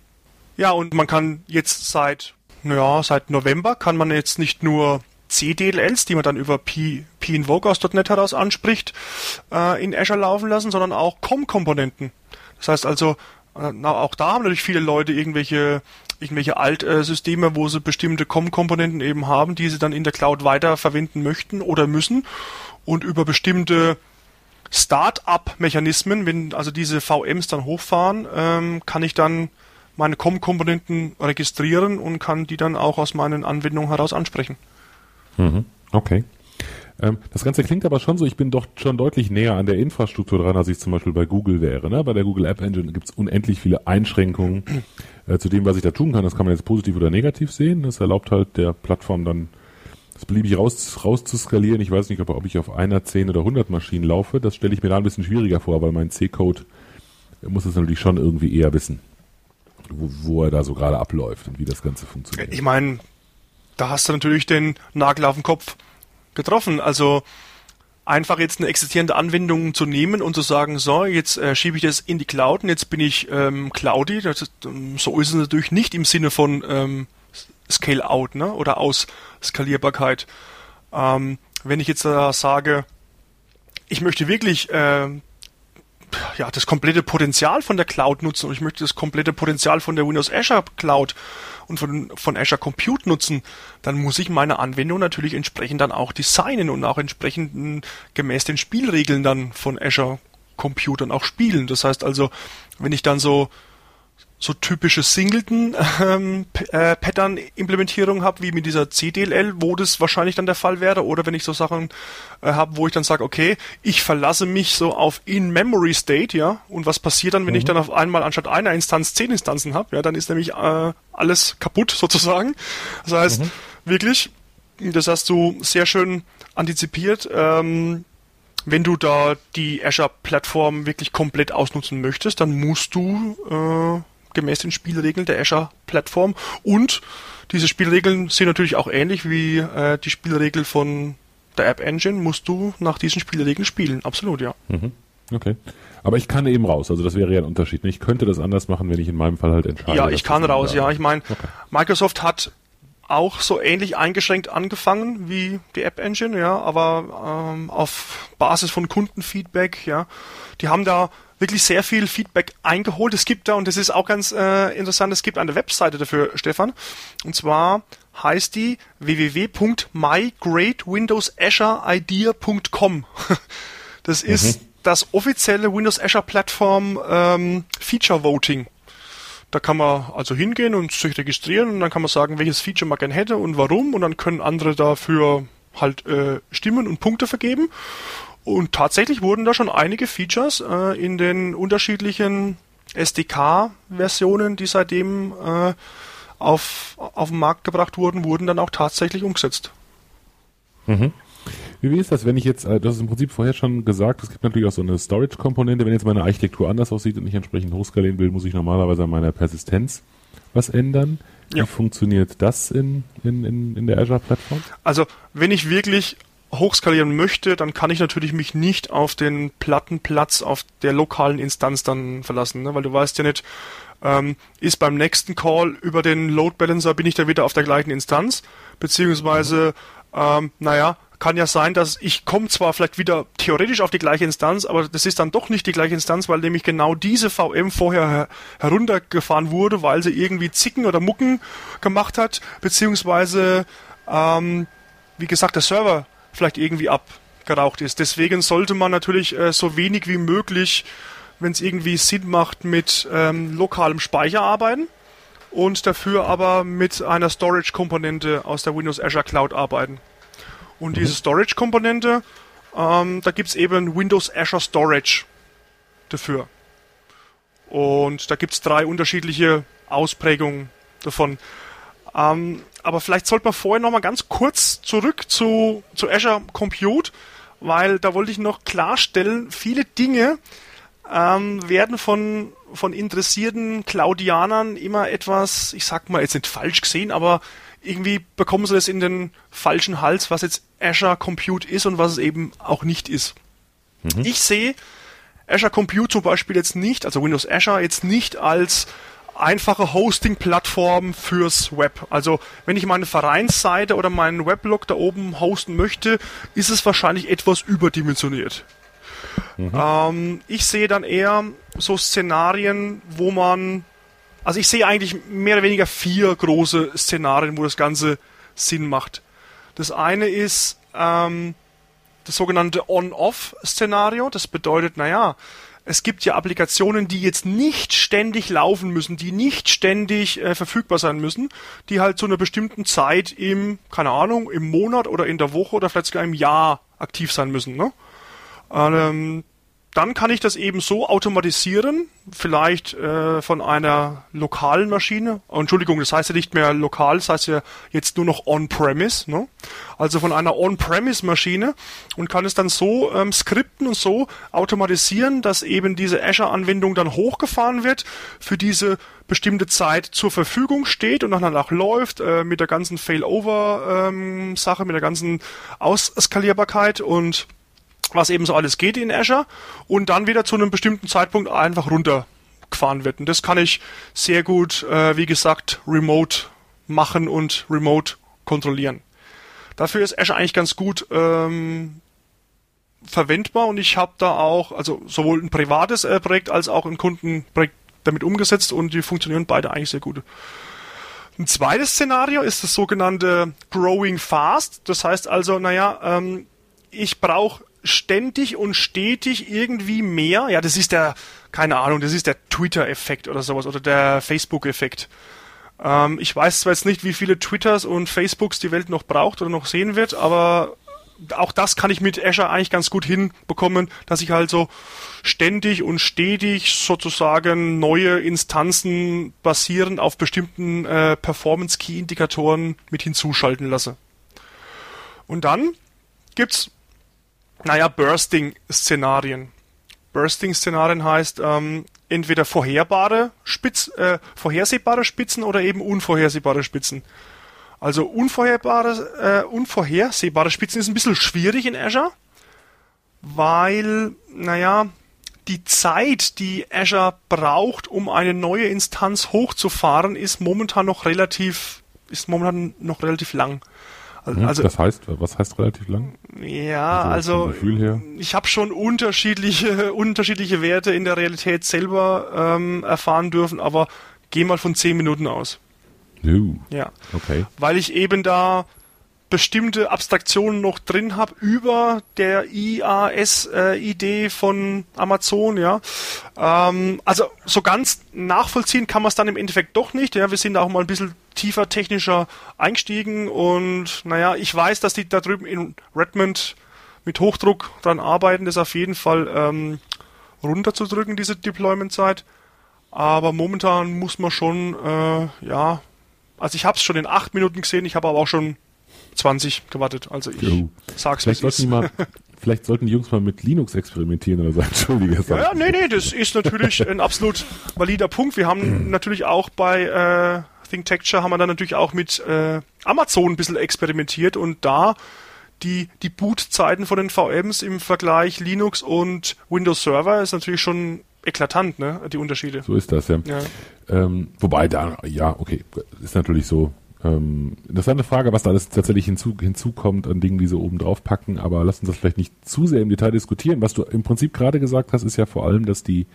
Ja, und man kann jetzt seit ja, seit November kann man jetzt nicht nur CDLLs, die man dann über P, P-Invoke aus .NET heraus anspricht, äh, in Azure laufen lassen, sondern auch COM-Komponenten. Das heißt also, äh, auch da haben natürlich viele Leute irgendwelche irgendwelche Altsysteme, wo sie bestimmte COM-Komponenten eben haben, die sie dann in der Cloud weiter verwenden möchten oder müssen und über bestimmte Start-up-Mechanismen, wenn also diese VMs dann hochfahren, ähm, kann ich dann meine COM-Komponenten registrieren und kann die dann auch aus meinen Anwendungen heraus ansprechen. Mhm. Okay. Ähm, das Ganze klingt aber schon so, ich bin doch schon deutlich näher an der Infrastruktur dran, als ich zum Beispiel bei Google wäre. Ne? Bei der Google App Engine gibt es unendlich viele Einschränkungen äh, zu dem, was ich da tun kann. Das kann man jetzt positiv oder negativ sehen. Das erlaubt halt der Plattform dann das beliebig raus, raus zu skalieren. Ich weiß nicht, ob, ich auf einer, zehn oder hundert Maschinen laufe. Das stelle ich mir da ein bisschen schwieriger vor, weil mein C-Code muss es natürlich schon irgendwie eher wissen, wo, wo er da so gerade abläuft und wie das Ganze funktioniert. Ich meine, da hast du natürlich den Nagel auf den Kopf getroffen. Also einfach jetzt eine existierende Anwendung zu nehmen und zu sagen, so, jetzt äh, schiebe ich das in die Cloud und jetzt bin ich ähm, Cloudy. Ist, ähm, so ist es natürlich nicht im Sinne von ähm, Scale-out ne? oder Ausskalierbarkeit. Ähm, wenn ich jetzt da sage, ich möchte wirklich äh, ja, das komplette Potenzial von der Cloud nutzen und ich möchte das komplette Potenzial von der Windows Azure Cloud und von, von Azure Compute nutzen, dann muss ich meine Anwendung natürlich entsprechend dann auch designen und auch entsprechend gemäß den Spielregeln dann von Azure Compute dann auch spielen. Das heißt also, wenn ich dann so so typische Singleton-Pattern-Implementierung ähm, äh, habe, wie mit dieser CDLL, wo das wahrscheinlich dann der Fall wäre, oder wenn ich so Sachen äh, habe, wo ich dann sage, okay, ich verlasse mich so auf In-Memory-State, ja, und was passiert dann, wenn mhm. ich dann auf einmal anstatt einer Instanz zehn Instanzen habe, ja, dann ist nämlich äh, alles kaputt sozusagen. Das heißt, mhm. wirklich, das hast du sehr schön antizipiert, ähm, wenn du da die Azure-Plattform wirklich komplett ausnutzen möchtest, dann musst du äh, gemäß den Spielregeln der Azure-Plattform. Und diese Spielregeln sind natürlich auch ähnlich wie äh, die Spielregeln von der App Engine. Musst du nach diesen Spielregeln spielen. Absolut, ja. Mhm. Okay. Aber ich kann eben raus, also das wäre ja ein Unterschied. Ich könnte das anders machen, wenn ich in meinem Fall halt entscheide. Ja, ich kann raus, ja. Ich meine, okay. Microsoft hat auch so ähnlich eingeschränkt angefangen wie die App Engine, ja, aber ähm, auf Basis von Kundenfeedback, ja. Die haben da wirklich sehr viel Feedback eingeholt. Es gibt da, und das ist auch ganz äh, interessant, es gibt eine Webseite dafür, Stefan. Und zwar heißt die www.migratewindowsazureidea.com. Das ist mhm. das offizielle Windows Azure Plattform ähm, Feature Voting. Da kann man also hingehen und sich registrieren und dann kann man sagen, welches Feature man gerne hätte und warum und dann können andere dafür halt äh, Stimmen und Punkte vergeben. Und tatsächlich wurden da schon einige Features äh, in den unterschiedlichen SDK-Versionen, die seitdem äh, auf, auf den Markt gebracht wurden, wurden dann auch tatsächlich umgesetzt. Mhm. Wie ist das, wenn ich jetzt, äh, du hast im Prinzip vorher schon gesagt, es gibt natürlich auch so eine Storage-Komponente. Wenn jetzt meine Architektur anders aussieht und ich entsprechend hochskalieren will, muss ich normalerweise an meiner Persistenz was ändern. Wie ja. funktioniert das in, in, in, in der Azure-Plattform? Also, wenn ich wirklich hochskalieren möchte, dann kann ich natürlich mich nicht auf den Plattenplatz auf der lokalen Instanz dann verlassen, ne? weil du weißt ja nicht, ähm, ist beim nächsten Call über den Load Balancer bin ich da wieder auf der gleichen Instanz, beziehungsweise, ähm, naja, kann ja sein, dass ich komme zwar vielleicht wieder theoretisch auf die gleiche Instanz, aber das ist dann doch nicht die gleiche Instanz, weil nämlich genau diese VM vorher her heruntergefahren wurde, weil sie irgendwie Zicken oder Mucken gemacht hat, beziehungsweise ähm, wie gesagt, der Server vielleicht irgendwie abgeraucht ist. Deswegen sollte man natürlich äh, so wenig wie möglich, wenn es irgendwie Sinn macht, mit ähm, lokalem Speicher arbeiten und dafür aber mit einer Storage-Komponente aus der Windows Azure Cloud arbeiten. Und diese Storage-Komponente, ähm, da gibt es eben Windows Azure Storage dafür. Und da gibt es drei unterschiedliche Ausprägungen davon. Ähm, aber vielleicht sollte man vorher noch mal ganz kurz zurück zu, zu Azure Compute, weil da wollte ich noch klarstellen, viele Dinge ähm, werden von, von interessierten Cloudianern immer etwas, ich sag mal jetzt nicht falsch gesehen, aber irgendwie bekommen sie das in den falschen Hals, was jetzt Azure Compute ist und was es eben auch nicht ist. Mhm. Ich sehe Azure Compute zum Beispiel jetzt nicht, also Windows Azure jetzt nicht als einfache Hosting-Plattform fürs Web. Also wenn ich meine Vereinsseite oder meinen Weblog da oben hosten möchte, ist es wahrscheinlich etwas überdimensioniert. Mhm. Ähm, ich sehe dann eher so Szenarien, wo man, also ich sehe eigentlich mehr oder weniger vier große Szenarien, wo das Ganze Sinn macht. Das eine ist ähm, das sogenannte On-Off-Szenario. Das bedeutet, naja, es gibt ja Applikationen, die jetzt nicht ständig laufen müssen, die nicht ständig äh, verfügbar sein müssen, die halt zu einer bestimmten Zeit im, keine Ahnung, im Monat oder in der Woche oder vielleicht sogar im Jahr aktiv sein müssen. Ne? Ähm, dann kann ich das eben so automatisieren, vielleicht äh, von einer lokalen Maschine. Entschuldigung, das heißt ja nicht mehr lokal, das heißt ja jetzt nur noch on-premise. Ne? Also von einer on-premise-Maschine und kann es dann so ähm, skripten und so automatisieren, dass eben diese Azure-Anwendung dann hochgefahren wird, für diese bestimmte Zeit zur Verfügung steht und dann danach läuft äh, mit der ganzen Failover-Sache, ähm, mit der ganzen Ausskalierbarkeit und was eben so alles geht in Azure und dann wieder zu einem bestimmten Zeitpunkt einfach runtergefahren wird. Und das kann ich sehr gut, äh, wie gesagt, remote machen und remote kontrollieren. Dafür ist Azure eigentlich ganz gut ähm, verwendbar und ich habe da auch, also sowohl ein privates äh, Projekt als auch ein Kundenprojekt damit umgesetzt und die funktionieren beide eigentlich sehr gut. Ein zweites Szenario ist das sogenannte Growing Fast. Das heißt also, naja, ähm, ich brauche ständig und stetig irgendwie mehr. Ja, das ist der, keine Ahnung, das ist der Twitter-Effekt oder sowas oder der Facebook-Effekt. Ähm, ich weiß zwar jetzt nicht, wie viele Twitters und Facebooks die Welt noch braucht oder noch sehen wird, aber auch das kann ich mit Azure eigentlich ganz gut hinbekommen, dass ich halt so ständig und stetig sozusagen neue Instanzen basierend auf bestimmten äh, Performance-Key-Indikatoren mit hinzuschalten lasse. Und dann gibt's naja, Bursting-Szenarien. Bursting-Szenarien heißt ähm, entweder vorherbare Spitz, äh, vorhersehbare Spitzen oder eben unvorhersehbare Spitzen. Also unvorherbare, äh, unvorhersehbare Spitzen ist ein bisschen schwierig in Azure, weil, naja, die Zeit, die Azure braucht, um eine neue Instanz hochzufahren, ist momentan noch relativ, ist momentan noch relativ lang. Also, also, das heißt, was heißt relativ lang? Ja, also, also ich habe schon unterschiedliche unterschiedliche Werte in der Realität selber ähm, erfahren dürfen, aber geh mal von zehn Minuten aus. Uh, ja. Okay. Weil ich eben da bestimmte Abstraktionen noch drin habe über der IAS-Idee äh, von Amazon, ja. Ähm, also so ganz nachvollziehen kann man es dann im Endeffekt doch nicht. Ja, wir sind da auch mal ein bisschen tiefer technischer eingestiegen und naja, ich weiß, dass die da drüben in Redmond mit Hochdruck dran arbeiten, das auf jeden Fall ähm, runterzudrücken, diese Deployment-Zeit. Aber momentan muss man schon, äh, ja, also ich habe es schon in acht Minuten gesehen, ich habe aber auch schon 20 gewartet. Also ich jo. sag's vielleicht sollten, mal, vielleicht sollten die Jungs mal mit Linux experimentieren oder so. Entschuldige. Ja, ja, nee, nee, das ist natürlich ein absolut valider Punkt. Wir haben natürlich auch bei äh, ThinkTexture haben wir dann natürlich auch mit äh, Amazon ein bisschen experimentiert und da die, die Bootzeiten von den VMs im Vergleich Linux und Windows Server ist natürlich schon eklatant, ne, die Unterschiede. So ist das, ja. ja. Ähm, wobei da, ja, okay, ist natürlich so. Ähm, interessante Frage, was da alles tatsächlich hinzu, hinzukommt an Dingen, die sie oben drauf packen, aber lass uns das vielleicht nicht zu sehr im Detail diskutieren. Was du im Prinzip gerade gesagt hast, ist ja vor allem, dass die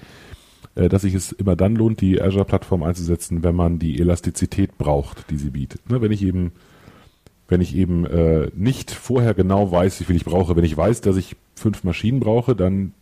dass sich es immer dann lohnt, die Azure-Plattform einzusetzen, wenn man die Elastizität braucht, die sie bietet. Ne, wenn ich eben, wenn ich eben äh, nicht vorher genau weiß, wie viel ich brauche, wenn ich weiß, dass ich fünf Maschinen brauche, dann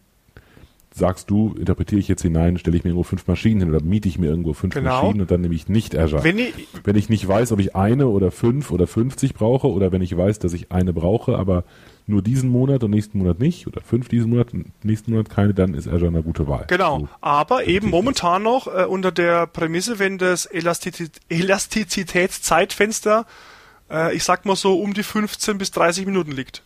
sagst du, interpretiere ich jetzt hinein, stelle ich mir irgendwo fünf Maschinen hin oder miete ich mir irgendwo fünf genau. Maschinen und dann nehme ich nicht Azure. Wenn ich, wenn ich nicht weiß, ob ich eine oder fünf oder 50 brauche oder wenn ich weiß, dass ich eine brauche, aber nur diesen Monat und nächsten Monat nicht oder fünf diesen Monat und nächsten Monat keine, dann ist Azure eine gute Wahl. Genau, so, aber eben momentan noch äh, unter der Prämisse, wenn das Elastiz Elastizitätszeitfenster, äh, ich sag mal so um die 15 bis 30 Minuten liegt.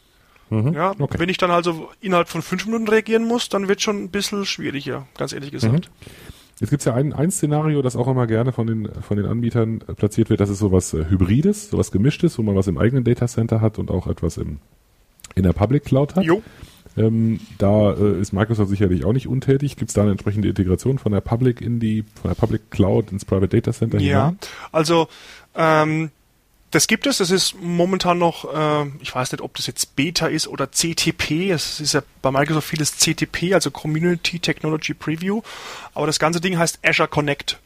Mhm, ja, okay. Wenn ich dann also innerhalb von fünf Minuten reagieren muss, dann wird schon ein bisschen schwieriger, ganz ehrlich gesagt. Mhm. Jetzt gibt es ja ein, ein Szenario, das auch immer gerne von den, von den Anbietern platziert wird. Das ist sowas äh, Hybrides, sowas Gemischtes, wo man was im eigenen Datacenter hat und auch etwas im, in der Public Cloud hat. Jo. Ähm, da äh, ist Microsoft sicherlich auch nicht untätig. Gibt es da eine entsprechende Integration von der Public in die, von der Public Cloud ins Private Data Center ja, hinein? Ja, also ähm, das gibt es. Das ist momentan noch, äh, ich weiß nicht, ob das jetzt Beta ist oder CTP. Es ist ja bei Microsoft vieles CTP, also Community Technology Preview. Aber das ganze Ding heißt Azure Connect.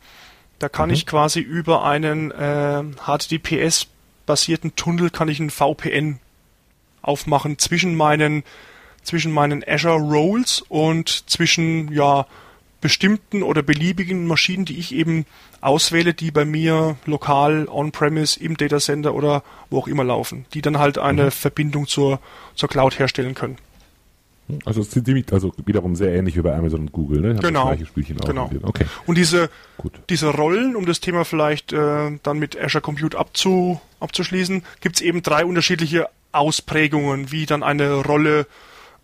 Da kann mhm. ich quasi über einen äh, HTTPS basierten Tunnel kann ich ein VPN aufmachen zwischen meinen zwischen meinen Azure Roles und zwischen ja bestimmten oder beliebigen Maschinen, die ich eben auswähle, die bei mir lokal on-premise im Datacenter oder wo auch immer laufen, die dann halt eine mhm. Verbindung zur, zur Cloud herstellen können. Also ziemlich, also wiederum sehr ähnlich wie bei Amazon und Google, ne? Haben genau. Genau. Okay. Und diese, Gut. diese Rollen, um das Thema vielleicht äh, dann mit Azure Compute abzu, abzuschließen, gibt es eben drei unterschiedliche Ausprägungen, wie dann eine Rolle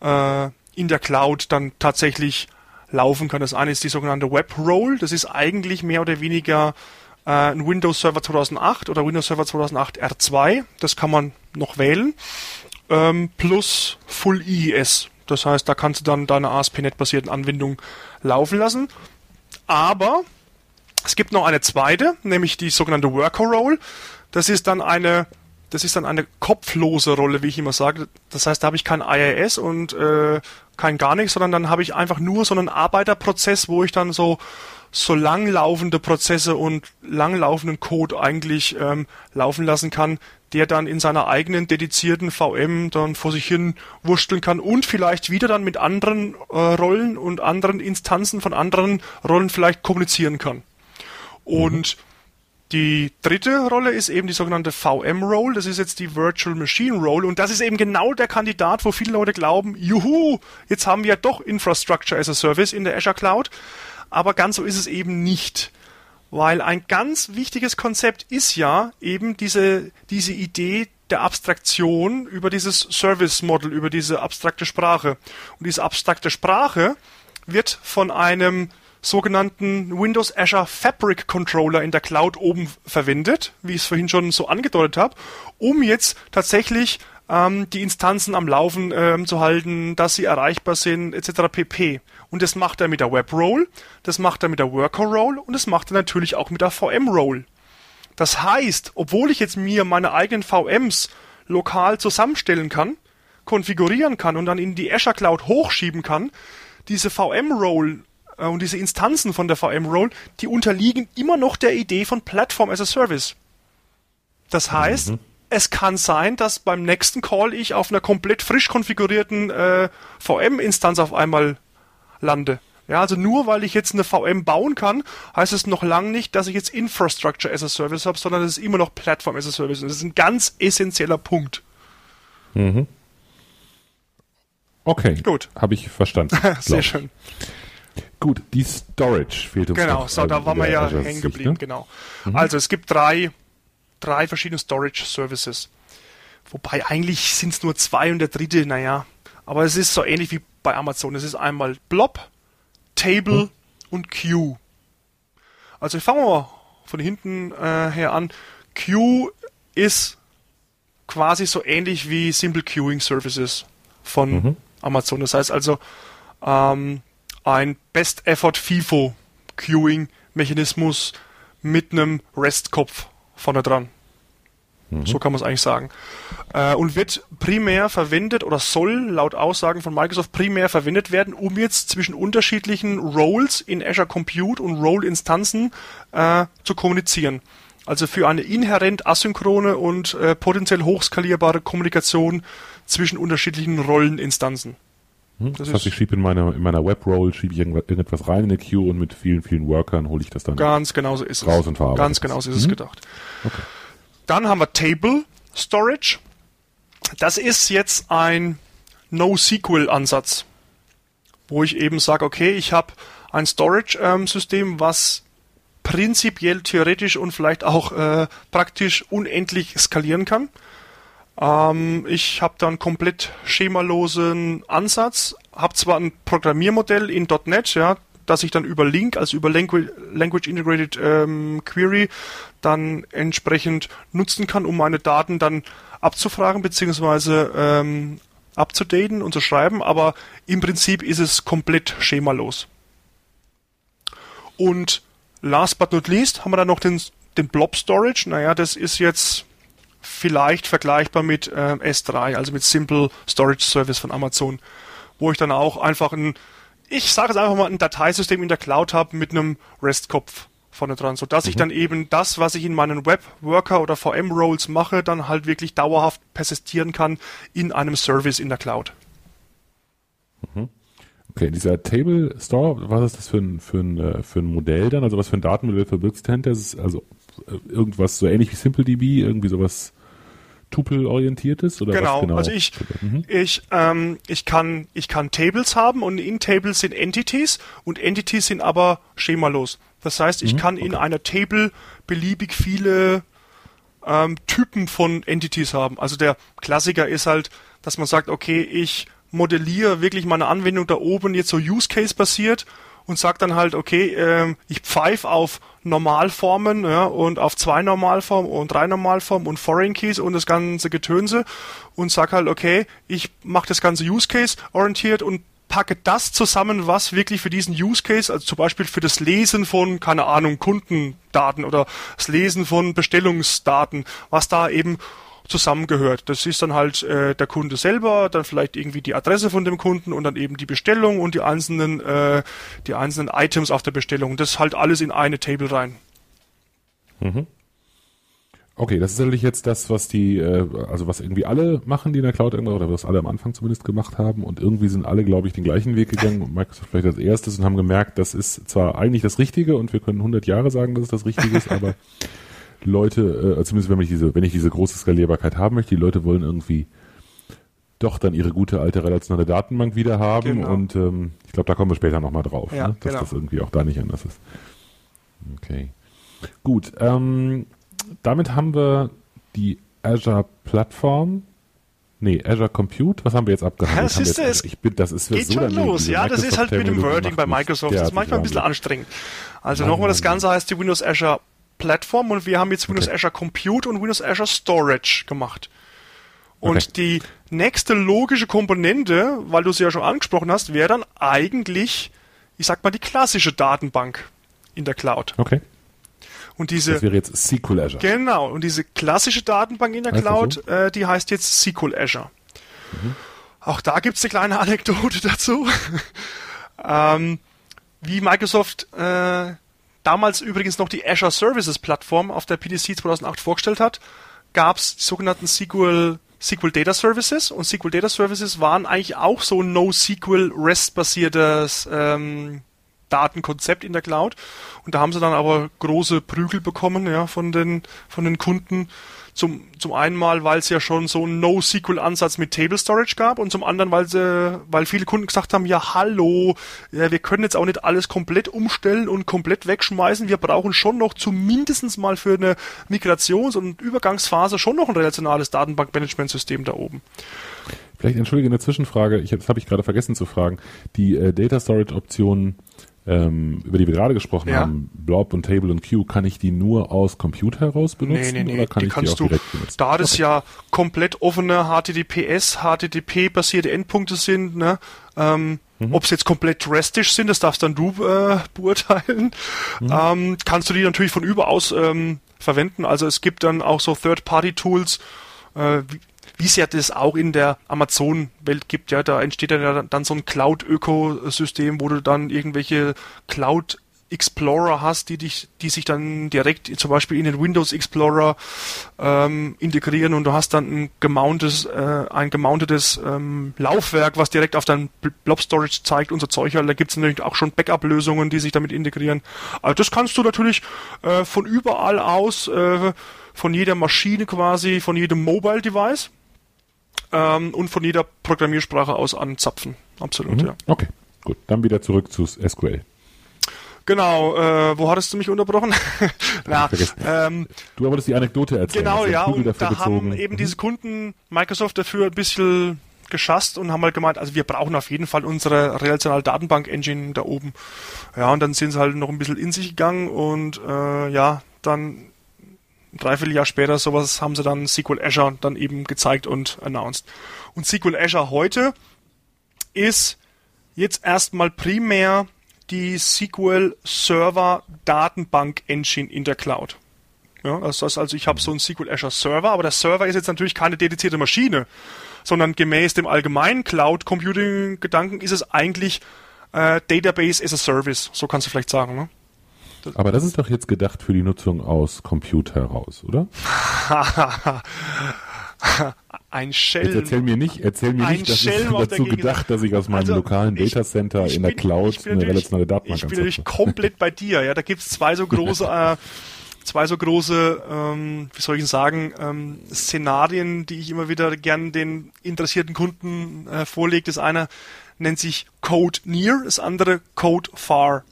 äh, in der Cloud dann tatsächlich laufen kann. Das eine ist die sogenannte Web Role. Das ist eigentlich mehr oder weniger äh, ein Windows Server 2008 oder Windows Server 2008 R2. Das kann man noch wählen. Ähm, plus Full IIS. Das heißt, da kannst du dann deine ASP.NET-basierten Anwendungen laufen lassen. Aber es gibt noch eine zweite, nämlich die sogenannte Worker Role. Das ist dann eine, das ist dann eine kopflose Rolle, wie ich immer sage. Das heißt, da habe ich kein IIS und äh, kein gar nichts, sondern dann habe ich einfach nur so einen Arbeiterprozess, wo ich dann so so langlaufende Prozesse und langlaufenden Code eigentlich ähm, laufen lassen kann, der dann in seiner eigenen dedizierten VM dann vor sich hin wursteln kann und vielleicht wieder dann mit anderen äh, Rollen und anderen Instanzen von anderen Rollen vielleicht kommunizieren kann. Und mhm. Die dritte Rolle ist eben die sogenannte VM-Role. Das ist jetzt die Virtual Machine Role. Und das ist eben genau der Kandidat, wo viele Leute glauben, juhu, jetzt haben wir doch Infrastructure as a Service in der Azure Cloud. Aber ganz so ist es eben nicht. Weil ein ganz wichtiges Konzept ist ja eben diese, diese Idee der Abstraktion über dieses Service Model, über diese abstrakte Sprache. Und diese abstrakte Sprache wird von einem sogenannten Windows Azure Fabric Controller in der Cloud oben verwendet, wie ich es vorhin schon so angedeutet habe, um jetzt tatsächlich ähm, die Instanzen am Laufen ähm, zu halten, dass sie erreichbar sind, etc. pp. Und das macht er mit der Web Role, das macht er mit der Worker Role und das macht er natürlich auch mit der VM Role. Das heißt, obwohl ich jetzt mir meine eigenen VMs lokal zusammenstellen kann, konfigurieren kann und dann in die Azure Cloud hochschieben kann, diese VM Role äh, und diese Instanzen von der VM Role, die unterliegen immer noch der Idee von Platform as a Service. Das heißt, mhm es kann sein, dass beim nächsten Call ich auf einer komplett frisch konfigurierten äh, VM-Instanz auf einmal lande. Ja, also nur weil ich jetzt eine VM bauen kann, heißt es noch lange nicht, dass ich jetzt Infrastructure as a Service habe, sondern es ist immer noch Platform as a Service. Und das ist ein ganz essentieller Punkt. Mhm. Okay. Gut. Habe ich verstanden. Sehr schön. Gut, die Storage fehlt uns Genau, noch, so, da waren wir ja hängen geblieben, ne? genau. Mhm. Also es gibt drei drei verschiedene Storage Services. Wobei eigentlich sind es nur zwei und der dritte, naja. Aber es ist so ähnlich wie bei Amazon. Es ist einmal Blob, Table hm. und Queue. Also fangen wir mal von hinten äh, her an. Queue ist quasi so ähnlich wie Simple Queuing Services von mhm. Amazon. Das heißt also ähm, ein Best Effort FIFO Queuing Mechanismus mit einem REST-Kopf vorne dran. Mhm. So kann man es eigentlich sagen. Äh, und wird primär verwendet oder soll laut Aussagen von Microsoft primär verwendet werden, um jetzt zwischen unterschiedlichen Roles in Azure Compute und Role-Instanzen äh, zu kommunizieren. Also für eine inhärent asynchrone und äh, potenziell hochskalierbare Kommunikation zwischen unterschiedlichen Rolleninstanzen. Hm? Das, das heißt, ich schiebe in meiner, in meiner Web-Roll schiebe ich irgendetwas rein in eine Queue und mit vielen, vielen Workern hole ich das dann ganz genau so ist raus es. und verarbeite. Ganz genau so ist es mhm. gedacht. Okay. Dann haben wir Table Storage. Das ist jetzt ein NoSQL-Ansatz, wo ich eben sage, okay, ich habe ein Storage-System, ähm, was prinzipiell, theoretisch und vielleicht auch äh, praktisch unendlich skalieren kann. Ähm, ich habe da einen komplett schemalosen Ansatz, habe zwar ein Programmiermodell in .NET, ja, das ich dann über Link, also über Language, Language Integrated ähm, Query, dann entsprechend nutzen kann, um meine Daten dann abzufragen beziehungsweise ähm, abzudaten und zu schreiben, aber im Prinzip ist es komplett schemalos. Und last but not least haben wir dann noch den, den Blob Storage. Naja, das ist jetzt vielleicht vergleichbar mit äh, S3, also mit Simple Storage Service von Amazon, wo ich dann auch einfach ein ich sage es einfach mal, ein Dateisystem in der Cloud habe mit einem REST-Kopf vorne dran, sodass mhm. ich dann eben das, was ich in meinen Web-Worker oder VM-Roles mache, dann halt wirklich dauerhaft persistieren kann in einem Service in der Cloud. Okay, dieser Table Store, was ist das für ein, für ein, äh, für ein Modell dann? Also was für ein Datenmodell verbirgt dahinter? Das ist also äh, irgendwas so ähnlich wie SimpleDB, irgendwie sowas Tuple-orientiertes? Oder genau, genau, also ich, ich, ähm, ich, kann, ich kann Tables haben und in Tables sind Entities und Entities sind aber schemalos. Das heißt, ich kann in einer Table beliebig viele ähm, Typen von Entities haben. Also der Klassiker ist halt, dass man sagt, okay, ich modelliere wirklich meine Anwendung da oben jetzt so Use Case basiert und sag dann halt, okay, ähm, ich pfeife auf Normalformen ja, und auf zwei Normalformen und drei Normalformen und Foreign Keys und das ganze Getönse und sag halt, okay, ich mache das ganze Use Case orientiert und packe das zusammen, was wirklich für diesen Use Case, also zum Beispiel für das Lesen von, keine Ahnung, Kundendaten oder das Lesen von Bestellungsdaten, was da eben zusammengehört. Das ist dann halt äh, der Kunde selber, dann vielleicht irgendwie die Adresse von dem Kunden und dann eben die Bestellung und die einzelnen, äh, die einzelnen Items auf der Bestellung. Das halt alles in eine Table rein. Okay, das ist natürlich jetzt das, was die, äh, also was irgendwie alle machen, die in der Cloud irgendwas, oder was alle am Anfang zumindest gemacht haben. Und irgendwie sind alle, glaube ich, den gleichen Weg gegangen und Microsoft vielleicht als erstes und haben gemerkt, das ist zwar eigentlich das Richtige und wir können 100 Jahre sagen, dass es das Richtige ist, aber Leute, äh, zumindest wenn ich diese, wenn ich diese große Skalierbarkeit haben möchte, die Leute wollen irgendwie doch dann ihre gute alte relationale Datenbank wieder haben Genau. und ähm, ich glaube, da kommen wir später nochmal drauf, Ja, ne? dass genau. das irgendwie auch da nicht anders ist. Okay. Gut, ähm, damit haben wir die Azure Plattform. Nee, Azure Compute, was haben wir jetzt abgehandelt? Ja, das ist jetzt, es. ich bin, das ist Geht so schon los, ja, das ist halt mit dem Wording bei Microsoft, das ist manchmal ein bisschen wahnsinnig. anstrengend. Also nochmal, das Ganze heißt die Windows Azure Plattform und wir haben jetzt Windows Okay. Azure Compute und Windows Azure Storage gemacht. Und Okay. die nächste logische Komponente, weil du sie ja schon angesprochen hast, wäre dann eigentlich, ich sag mal, die klassische Datenbank in der Cloud. Okay, Und diese das wäre jetzt SQL Azure. Genau, und diese klassische Datenbank in der Heißt Cloud, äh, die heißt jetzt SQL Azure. Auch da gibt's eine kleine Anekdote dazu. ähm, wie Microsoft äh, damals übrigens noch die Azure Services Plattform auf der PDC 2008 vorgestellt hat, gab's die sogenannten SQL SQL Data Services und SQL Data Services waren eigentlich auch so ein NoSQL REST-basiertes ähm, Datenkonzept in der Cloud. Und da haben sie dann aber große Prügel bekommen, ja, von den, von den Kunden. Zum, zum einen mal, weil es ja schon so einen NoSQL-Ansatz mit Table Storage gab und zum anderen, weil sie, weil viele Kunden gesagt haben, ja, hallo, ja, wir können jetzt auch nicht alles komplett umstellen und komplett wegschmeißen. Wir brauchen schon noch zumindestens mal für eine Migrations- und Übergangsphase schon noch ein relationales Datenbankmanagementsystem da oben. Vielleicht entschuldige eine Zwischenfrage, ich, das habe ich gerade vergessen zu fragen. Die äh, Data Storage Optionen, ähm, über die wir gerade gesprochen Ja. haben, Blob und Table und Queue, kann ich die nur aus Computer heraus benutzen oder kann die ich kannst die du, auch direkt benutzen? da das ja komplett offene HTTPS, HTTP-basierte Endpunkte sind, ne, ähm, Mhm. ob sie jetzt komplett restisch sind, das darfst dann du äh, beurteilen, Mhm. ähm, kannst du die natürlich von überaus ähm, verwenden. Also es gibt dann auch so Third-Party-Tools, äh, wie, es ja das auch in der Amazon-Welt gibt, ja, da entsteht ja dann so ein Cloud-Ökosystem, wo du dann irgendwelche Cloud Explorer hast, die dich, die sich dann direkt zum Beispiel in den Windows Explorer ähm, integrieren und du hast dann ein gemountetes, äh, ein gemountetes ähm, Laufwerk, was direkt auf dein Bl- Blob Storage zeigt und so Zeug. Da gibt es natürlich auch schon Backup-Lösungen, die sich damit integrieren. Also das kannst du natürlich äh, von überall aus, äh, von jeder Maschine quasi, von jedem Mobile Device ähm, und von jeder Programmiersprache aus anzapfen. Absolut, Mhm. ja. Okay, gut. Dann wieder zurück zu SQL. Genau, äh, wo hattest du mich unterbrochen? Na, ähm, Du wolltest die Anekdote erzählen. genau, du ja, und dafür da haben gezogen. eben Mhm. diese Kunden Microsoft dafür ein bisschen geschasst und haben halt gemeint, also wir brauchen auf jeden Fall unsere relationale Datenbank-Engine da oben. Ja, und dann sind sie halt noch ein bisschen in sich gegangen und äh, ja, dann ein Dreivierteljahr später sowas haben sie dann SQL Azure dann eben gezeigt und announced. Und SQL Azure heute ist jetzt erstmal primär die SQL Server Datenbank Engine in der Cloud. Ja, das heißt also, ich habe so einen SQL Azure Server, aber der Server ist jetzt natürlich keine dedizierte Maschine, sondern gemäß dem allgemeinen Cloud Computing Gedanken ist es eigentlich äh, Database as a Service, so kannst du vielleicht sagen, ne? Aber das ist doch jetzt gedacht für die Nutzung aus Computer heraus, oder? Ein Schelm. Jetzt erzähl mir nicht, erzähl mir nicht, das Schelm der dazu gedacht, dass ich aus meinem Also, lokalen ich- Datacenter ich in der Cloud ich eine relationale Datenbank Ich bin natürlich komplett bei dir, ja. Da gibt's zwei so große, äh, zwei so große, ähm, wie soll ich denn sagen, ähm, Szenarien, die ich immer wieder gern den interessierten Kunden äh, vorlege. Das eine nennt sich Code Near, das andere Code Far.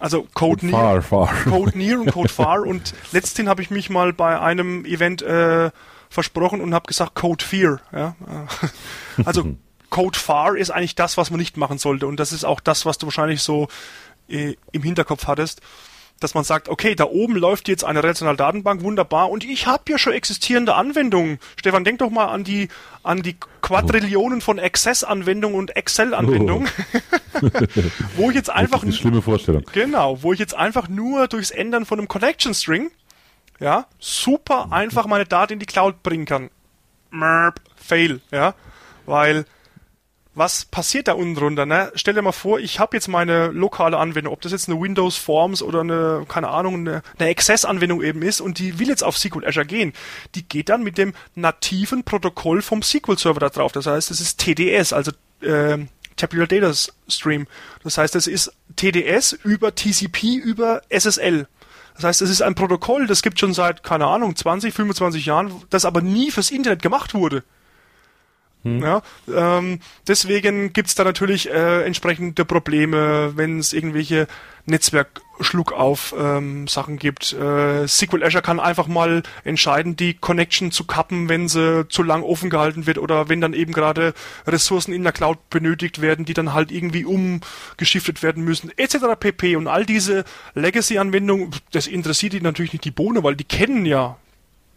Also Code Near. Far, far. Code Near und Code Far und letzthin habe ich mich mal bei einem Event äh, versprochen und habe gesagt Code Fear. Ja? äh, Also Code Far ist eigentlich das, was man nicht machen sollte und das ist auch das, was du wahrscheinlich so äh, im Hinterkopf hattest, dass man sagt, okay, da oben läuft jetzt eine relationale Datenbank, wunderbar und ich habe ja schon existierende Anwendungen. Stefan, denk doch mal an die an die Quadrillionen von Access-Anwendungen und Excel-Anwendungen, wo ich jetzt einfach Das ist schlimme Vorstellung. Genau, wo ich jetzt einfach nur durchs Ändern von einem Connection String, ja, super einfach meine Daten in die Cloud bringen kann. Merp, fail, ja, weil was passiert da unten drunter? Ne? Stell dir mal vor, ich habe jetzt meine lokale Anwendung, ob das jetzt eine Windows Forms oder eine, keine Ahnung, eine, eine Access-Anwendung eben ist und die will jetzt auf SQL Azure gehen. Die geht dann mit dem nativen Protokoll vom SQL-Server da drauf. Das heißt, es ist TDS, also äh, Tabular Data Stream. Das heißt, es ist TDS über TCP über SSL. Das heißt, es ist ein Protokoll, das gibt schon seit, keine Ahnung, 20, 25 Jahren, das aber nie fürs Internet gemacht wurde. Ja, ähm, deswegen gibt's da natürlich äh, entsprechende Probleme, wenn es irgendwelche Netzwerk-Schluckauf ähm, Sachen gibt. Äh, SQL Azure kann einfach mal entscheiden, die Connection zu kappen, wenn sie zu lang offen gehalten wird oder wenn dann eben gerade Ressourcen in der Cloud benötigt werden, die dann halt irgendwie umgeschiftet werden müssen, etc. pp. Und all diese Legacy-Anwendungen, das interessiert die natürlich nicht die Bohne, weil die kennen ja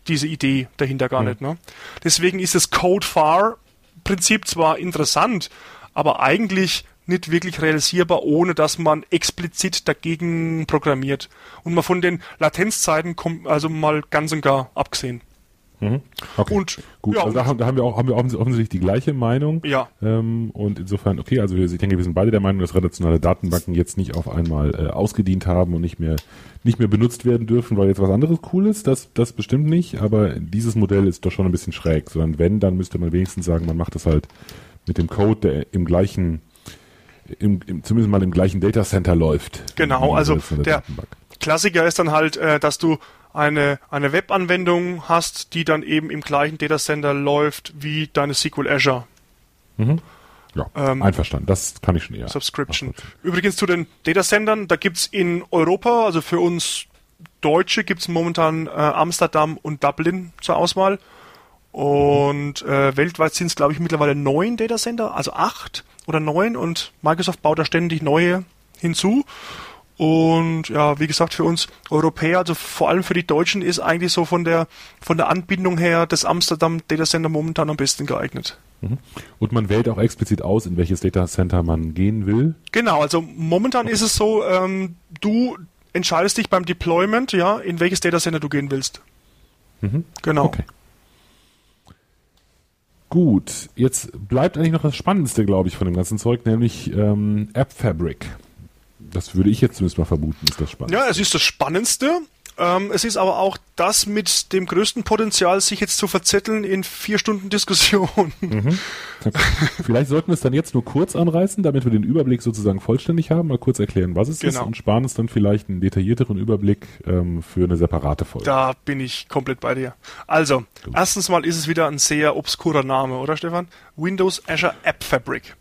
diese Idee dahinter gar nicht. Ne? Deswegen ist das Code Far Prinzip zwar interessant, aber eigentlich nicht wirklich realisierbar, ohne dass man explizit dagegen programmiert. Und mal von den Latenzzeiten kommt also mal ganz und gar abgesehen. Okay. Und Gut, ja, also da, haben, da haben wir auch haben wir offens- offensichtlich die gleiche Meinung. Ja. Ähm, und insofern, okay, also ich denke, wir sind beide der Meinung, dass relationale Datenbanken jetzt nicht auf einmal äh, ausgedient haben und nicht mehr nicht mehr benutzt werden dürfen, weil jetzt was anderes cool ist. Das, das bestimmt nicht, aber dieses Modell ist doch schon ein bisschen schräg. Sondern wenn, dann müsste man wenigstens sagen, man macht das halt mit dem Code, der im gleichen, im, im, zumindest mal im gleichen Datacenter läuft. Genau, also der Datenbank. Klassiker ist dann halt, äh, dass du eine, eine Webanwendung hast, die dann eben im gleichen Datacenter läuft wie deine SQL Azure Ja, ähm, einverstanden. Das kann ich schon eher. Subscription. Übrigens zu den Datacentern, da gibt's in Europa, also für uns Deutsche gibt's momentan äh, Amsterdam und Dublin zur Auswahl. Und äh, weltweit sind es, glaube ich, mittlerweile neun Datacenter, also acht oder neun und Microsoft baut da ständig neue hinzu. Und ja, wie gesagt, für uns Europäer, also vor allem für die Deutschen, ist eigentlich so von der von der Anbindung her das Amsterdam Datacenter momentan am besten geeignet. Und man wählt auch explizit aus, in welches Datacenter man gehen will. Genau, also momentan ist es so, ähm, du entscheidest dich beim Deployment, ja, in welches Datacenter du gehen willst. Genau. Okay. Gut, jetzt bleibt eigentlich noch das Spannendste, glaube ich, von dem ganzen Zeug, nämlich ähm, App Fabric. Das würde ich jetzt zumindest mal vermuten, ist das spannend. Ja, es ist das Spannendste. Ähm, es ist aber auch das mit dem größten Potenzial, sich jetzt zu verzetteln in vier Stunden Diskussion. Vielleicht sollten wir es dann jetzt nur kurz anreißen, damit wir den Überblick sozusagen vollständig haben, mal kurz erklären, was es ist Genau. und sparen uns dann vielleicht einen detaillierteren Überblick ähm, für eine separate Folge. Da bin ich komplett bei dir. Also, erstens mal ist es wieder ein sehr obskurer Name, oder Stefan? Windows Azure App Fabric.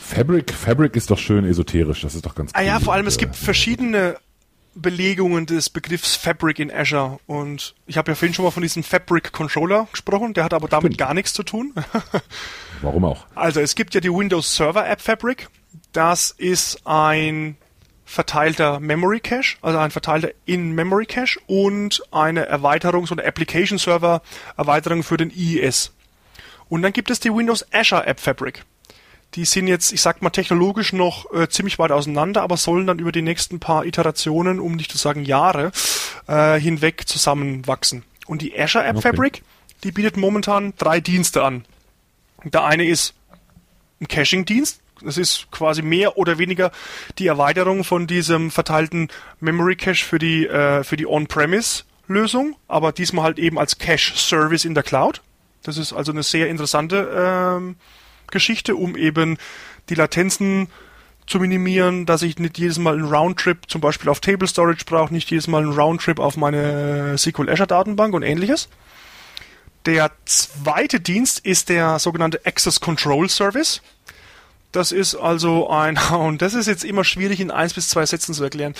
Fabric, Fabric ist doch schön esoterisch, das ist doch ganz Ah ja, cool. vor allem es gibt verschiedene Belegungen des Begriffs Fabric in Azure und ich habe ja vorhin schon mal von diesem Fabric Controller gesprochen, der hat aber damit Stimmt. gar nichts zu tun. Warum auch? Also es gibt ja die Windows Server App Fabric. Das ist ein verteilter Memory Cache, also ein verteilter In-Memory Cache und eine Erweiterung, so eine Application Server Erweiterung für den IIS. Und dann gibt es die Windows Azure App Fabric. Die sind jetzt, ich sag mal, technologisch noch äh, ziemlich weit auseinander, aber sollen dann über die nächsten paar Iterationen, um nicht zu sagen Jahre, äh, hinweg zusammenwachsen. Und die Azure App Okay. Fabric, die bietet momentan drei Dienste an. Der eine ist ein Caching-Dienst. Das ist quasi mehr oder weniger die Erweiterung von diesem verteilten Memory Cache für die, äh, für die On-Premise-Lösung, aber diesmal halt eben als Cache-Service in der Cloud. Das ist also eine sehr interessante ähm, Geschichte, um eben die Latenzen zu minimieren, dass ich nicht jedes Mal einen Roundtrip zum Beispiel auf Table Storage brauche, nicht jedes Mal einen Roundtrip auf meine SQL Azure Datenbank und ähnliches. Der zweite Dienst ist der sogenannte Access Control Service. Das ist also ein, und das ist jetzt immer schwierig in eins bis zwei Sätzen zu erklären.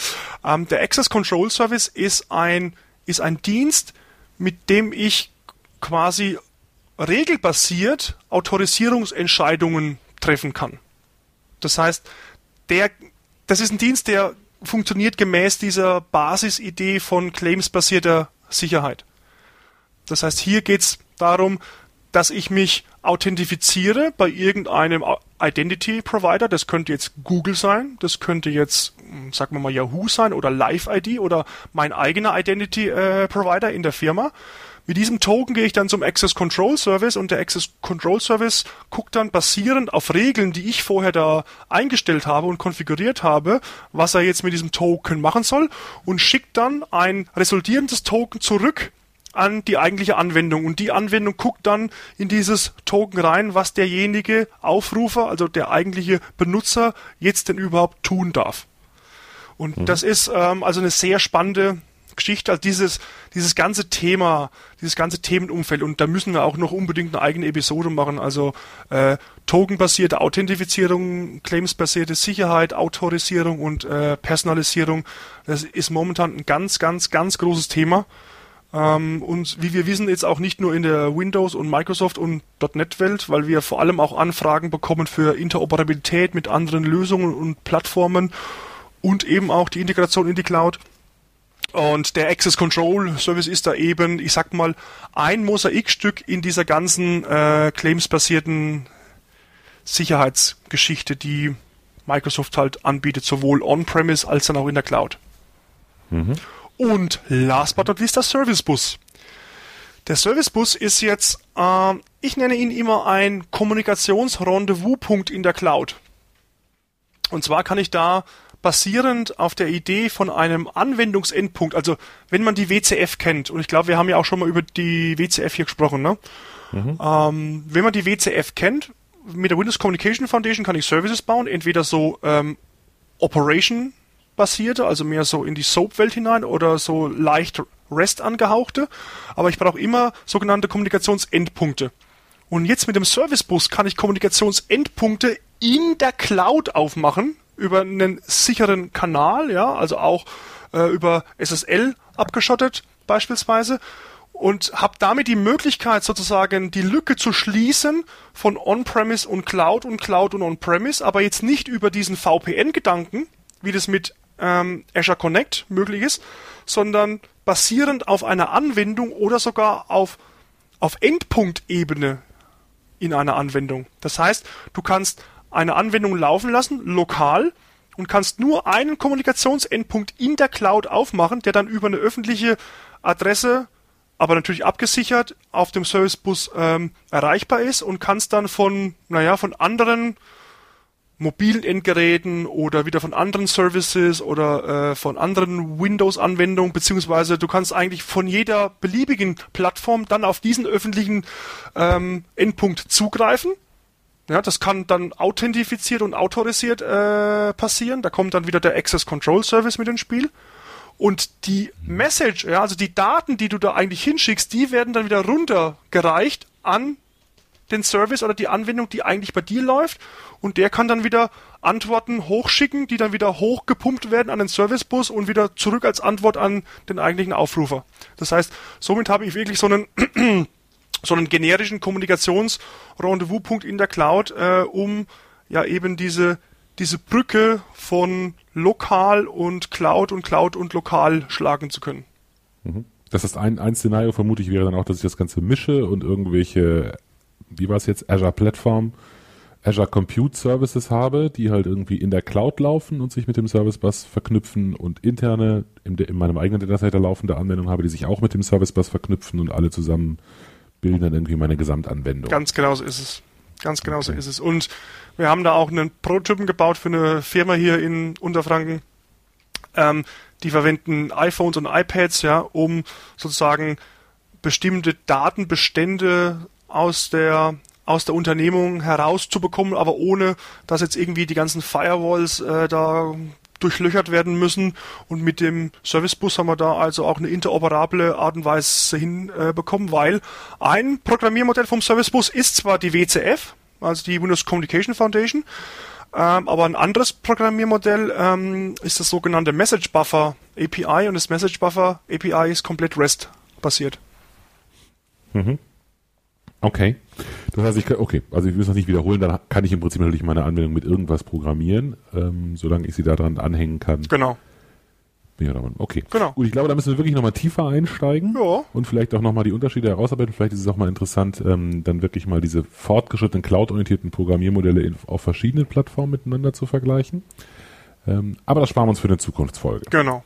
Ähm, der Access Control Service ist ein, ist ein Dienst, mit dem ich quasi regelbasiert Autorisierungsentscheidungen treffen kann. Das heißt, der, das ist ein Dienst, der funktioniert gemäß dieser Basisidee von claimsbasierter Sicherheit. Das heißt, hier geht es darum, dass ich mich authentifiziere bei irgendeinem Identity Provider. Das könnte jetzt Google sein, das könnte jetzt, hm, sagen wir mal, Yahoo sein oder Live ID oder mein eigener Identity äh, Provider in der Firma. Mit diesem Token gehe ich dann zum Access Control Service und der Access Control Service guckt dann basierend auf Regeln, die ich vorher da eingestellt habe und konfiguriert habe, was er jetzt mit diesem Token machen soll und schickt dann ein resultierendes Token zurück an die eigentliche Anwendung und die Anwendung guckt dann in dieses Token rein, was derjenige Aufrufer, also der eigentliche Benutzer jetzt denn überhaupt tun darf. Und mhm. das ist ähm, also eine sehr spannende Geschichte, also dieses, dieses ganze Thema, dieses ganze Themenumfeld und da müssen wir auch noch unbedingt eine eigene Episode machen, also äh, tokenbasierte Authentifizierung, claimsbasierte Sicherheit, Autorisierung und äh, Personalisierung, das ist momentan ein ganz, ganz, ganz großes Thema. Ähm, und wie wir wissen, jetzt auch nicht nur in der Windows und Microsoft und .NET-Welt, weil wir vor allem auch Anfragen bekommen für Interoperabilität mit anderen Lösungen und Plattformen und eben auch die Integration in die Cloud. Und der Access Control Service ist da eben, ich sag mal, ein Mosaikstück in dieser ganzen äh, claims-basierten Sicherheitsgeschichte, die Microsoft halt anbietet, sowohl on-premise als dann auch in der Cloud. Mhm. Und last but not least der Service Bus. Der Service Bus ist jetzt, äh, ich nenne ihn immer ein Kommunikationsrendezvous-Punkt in der Cloud. Und zwar kann ich da basierend auf der Idee von einem Anwendungsendpunkt, also wenn man die WCF kennt, und ich glaube, wir haben ja auch schon mal über die WCF hier gesprochen, ne? Mhm. Ähm, wenn man die WCF kennt, mit der Windows Communication Foundation kann ich Services bauen, entweder so ähm, Operation basierte, also mehr so in die Soap-Welt hinein oder so leicht REST angehauchte, aber ich brauche immer sogenannte Kommunikationsendpunkte. Und jetzt mit dem Service Bus kann ich Kommunikationsendpunkte in der Cloud aufmachen, über einen sicheren Kanal, ja, also auch äh, über SSL abgeschottet beispielsweise und habe damit die Möglichkeit sozusagen die Lücke zu schließen von On-Premise und Cloud und Cloud und On-Premise, aber jetzt nicht über diesen VPN-Gedanken, wie das mit ähm, Azure Connect möglich ist, sondern basierend auf einer Anwendung oder sogar auf, auf Endpunktebene in einer Anwendung. Das heißt, du kannst eine Anwendung laufen lassen, lokal, und kannst nur einen Kommunikationsendpunkt in der Cloud aufmachen, der dann über eine öffentliche Adresse, aber natürlich abgesichert, auf dem Servicebus ähm, erreichbar ist und kannst dann von, naja, von anderen mobilen Endgeräten oder wieder von anderen Services oder äh, von anderen Windows-Anwendungen, beziehungsweise du kannst eigentlich von jeder beliebigen Plattform dann auf diesen öffentlichen ähm, Endpunkt zugreifen ja, das kann dann authentifiziert und autorisiert äh, passieren. Da kommt dann wieder der Access Control Service mit ins Spiel. Und die Message, ja, also die Daten, die du da eigentlich hinschickst, die werden dann wieder runtergereicht an den Service oder die Anwendung, die eigentlich bei dir läuft. Und der kann dann wieder Antworten hochschicken, die dann wieder hochgepumpt werden an den Servicebus und wieder zurück als Antwort an den eigentlichen Aufrufer. Das heißt, somit habe ich wirklich so einen so einen generischen Kommunikationsrendezvous-Punkt in der Cloud, äh, um ja eben diese, diese Brücke von lokal und Cloud und Cloud und lokal schlagen zu können. Mhm. Das ist ein, ein Szenario, vermute ich, wäre dann auch, dass ich das Ganze mische und irgendwelche, wie war es jetzt, Azure Plattform, Azure Compute Services habe, die halt irgendwie in der Cloud laufen und sich mit dem Service Bus verknüpfen und interne, in, in meinem eigenen Datacenter laufende Anwendungen habe, die sich auch mit dem Service Bus verknüpfen und alle zusammen bilden dann irgendwie meine Gesamtanwendung. Ganz genau so ist es. Ganz genau okay. so ist es. Und wir haben da auch einen Prototypen gebaut für eine Firma hier in Unterfranken. Ähm, die verwenden iPhones und iPads, ja, um sozusagen bestimmte Datenbestände aus der aus der Unternehmung herauszubekommen, aber ohne dass jetzt irgendwie die ganzen Firewalls äh, da durchlöchert werden müssen. Und mit dem Servicebus haben wir da also auch eine interoperable Art und Weise hinbekommen, äh, weil ein Programmiermodell vom Servicebus ist zwar die WCF, also die Windows Communication Foundation, ähm, aber ein anderes Programmiermodell ähm, ist das sogenannte Message Buffer API und das Message Buffer API ist komplett REST basiert. Mhm. Okay. Das heißt, ich kann, okay, also ich will es noch nicht wiederholen, dann kann ich im Prinzip natürlich meine Anwendung mit irgendwas programmieren, ähm, solange ich sie daran anhängen kann. Genau. Ja, okay. Genau. Gut, ich glaube, da müssen wir wirklich nochmal tiefer einsteigen Ja. und vielleicht auch nochmal die Unterschiede herausarbeiten. Vielleicht ist es auch mal interessant, ähm, dann wirklich mal diese fortgeschrittenen cloud-orientierten Programmiermodelle in, auf verschiedenen Plattformen miteinander zu vergleichen. Ähm, aber das sparen wir uns für eine Zukunftsfolge. Genau.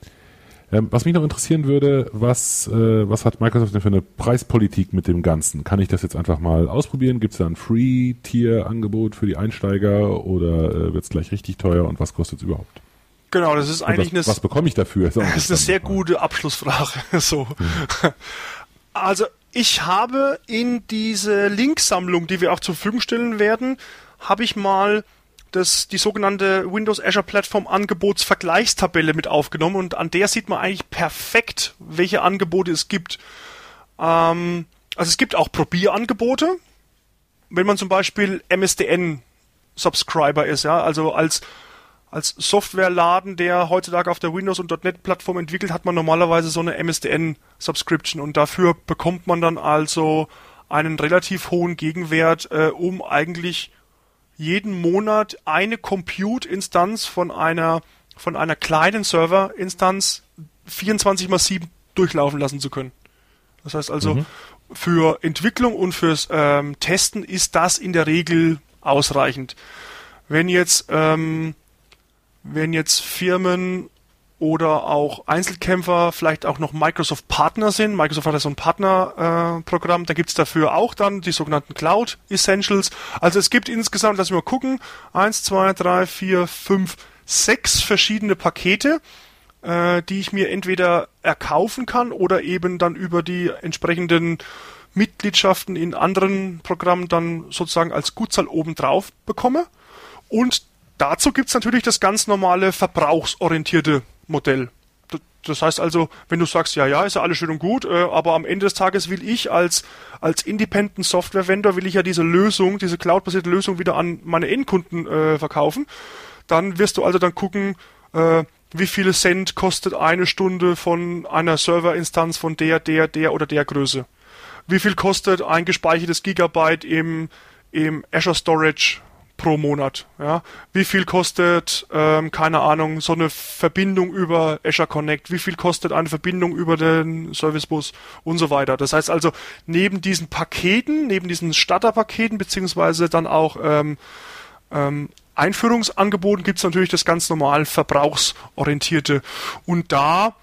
Ähm, was mich noch interessieren würde, was, äh, was hat Microsoft denn für eine Preispolitik mit dem Ganzen? Kann ich das jetzt einfach mal ausprobieren? Gibt es da ein Free-Tier-Angebot für die Einsteiger oder äh, wird es gleich richtig teuer und was kostet es überhaupt? Genau, das ist eigentlich was, eine, was bekomme ich dafür? Ist das ist eine sehr gute Abschlussfrage. so. Also ich habe in diese Linksammlung, die wir auch zur Verfügung stellen werden, habe ich mal das, die sogenannte Windows Azure Plattform Angebotsvergleichstabelle mit aufgenommen und an der sieht man eigentlich perfekt, welche Angebote es gibt. Ähm, also es gibt auch Probierangebote, wenn man zum Beispiel MSDN Subscriber ist, ja, also als als Softwareladen, der heutzutage auf der Windows und .NET Plattform entwickelt, hat man normalerweise so eine MSDN Subscription und dafür bekommt man dann also einen relativ hohen Gegenwert, äh, um eigentlich jeden Monat eine Compute-Instanz von einer von einer kleinen Server-Instanz 24 mal 7 durchlaufen lassen zu können. Das heißt also, für Entwicklung und fürs ähm, Testen ist das in der Regel ausreichend. Wenn jetzt ähm, wenn jetzt Firmen oder auch Einzelkämpfer vielleicht auch noch Microsoft Partner sind. Microsoft hat ja so ein Partnerprogramm, äh, da gibt's dafür auch dann die sogenannten Cloud Essentials. Also es gibt insgesamt, lass mich mal gucken, eins, zwei, drei, vier, fünf, sechs verschiedene Pakete, äh, die ich mir entweder erkaufen kann oder eben dann über die entsprechenden Mitgliedschaften in anderen Programmen dann sozusagen als Gutzahl obendrauf bekomme. Und dazu gibt's natürlich das ganz normale verbrauchsorientierte Modell. Das heißt also, wenn du sagst, ja, ja, ist ja alles schön und gut, äh, aber am Ende des Tages will ich als, als Independent Software Vendor, will ich ja diese Lösung, diese cloud-basierte Lösung wieder an meine Endkunden äh, verkaufen, dann wirst du also dann gucken, äh, wie viele Cent kostet eine Stunde von einer Serverinstanz von der, der, der oder der Größe. Wie viel kostet ein gespeichertes Gigabyte im, im Azure Storage pro Monat. Ja? Wie viel kostet, ähm, keine Ahnung, so eine Verbindung über Azure Connect? Wie viel kostet eine Verbindung über den Servicebus und so weiter? Das heißt also, neben diesen Paketen, neben diesen Starterpaketen, beziehungsweise dann auch ähm, ähm, Einführungsangeboten gibt es natürlich das ganz normal verbrauchsorientierte. Und da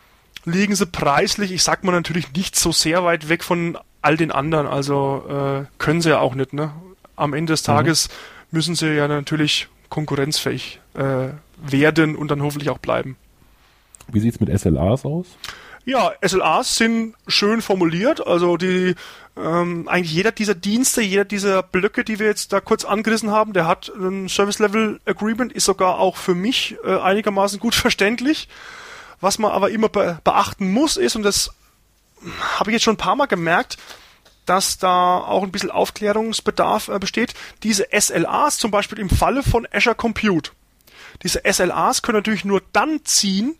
liegen sie preislich, ich sag mal natürlich nicht so sehr weit weg von all den anderen. Also äh, können sie ja auch nicht. Ne? Am Ende des Tages müssen sie ja natürlich konkurrenzfähig äh, werden und dann hoffentlich auch bleiben. Wie sieht's mit SLAs aus? Ja, SLAs sind schön formuliert. Also die ähm, eigentlich jeder dieser Dienste, jeder dieser Blöcke, die wir jetzt da kurz angerissen haben, der hat ein Service Level Agreement, ist sogar auch für mich äh, einigermaßen gut verständlich. Was man aber immer be beachten muss, ist, und das habe ich jetzt schon ein paar Mal gemerkt, dass da auch ein bisschen Aufklärungsbedarf äh, besteht. Diese SLAs zum Beispiel im Falle von Azure Compute. Diese SLAs können natürlich nur dann ziehen,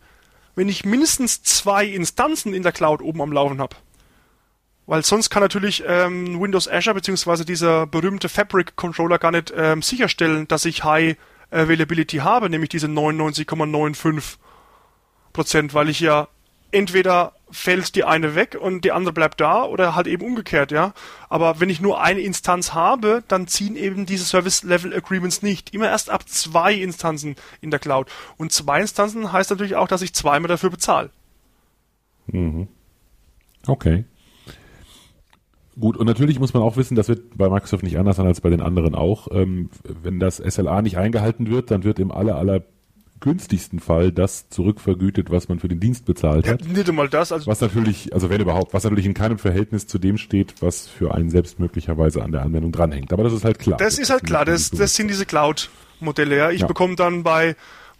wenn ich mindestens zwei Instanzen in der Cloud oben am Laufen habe. Weil sonst kann natürlich ähm, Windows Azure beziehungsweise dieser berühmte Fabric Controller gar nicht ähm, sicherstellen, dass ich High Availability habe, nämlich diese 99,95 Prozent, weil ich ja entweder fällt die eine weg und die andere bleibt da oder halt eben umgekehrt, ja. Aber wenn ich nur eine Instanz habe, dann ziehen eben diese Service Level Agreements nicht. Immer erst ab zwei Instanzen in der Cloud. Und zwei Instanzen heißt natürlich auch, dass ich zweimal dafür bezahle. Okay. Gut, und natürlich muss man auch wissen, das wird bei Microsoft nicht anders sein als bei den anderen auch. Ähm, wenn das SLA nicht eingehalten wird, dann wird im aller, aller günstigsten Fall das zurückvergütet, was man für den Dienst bezahlt Ja, hat. nicht einmal das. Also Was natürlich, also wenn überhaupt, was natürlich in keinem Verhältnis zu dem steht, was für einen selbst möglicherweise an der Anwendung dranhängt. Aber das ist halt klar. Das ist halt klar, das, das sind diese Cloud-Modelle. Ja. Ich Ja. bekomme dann bei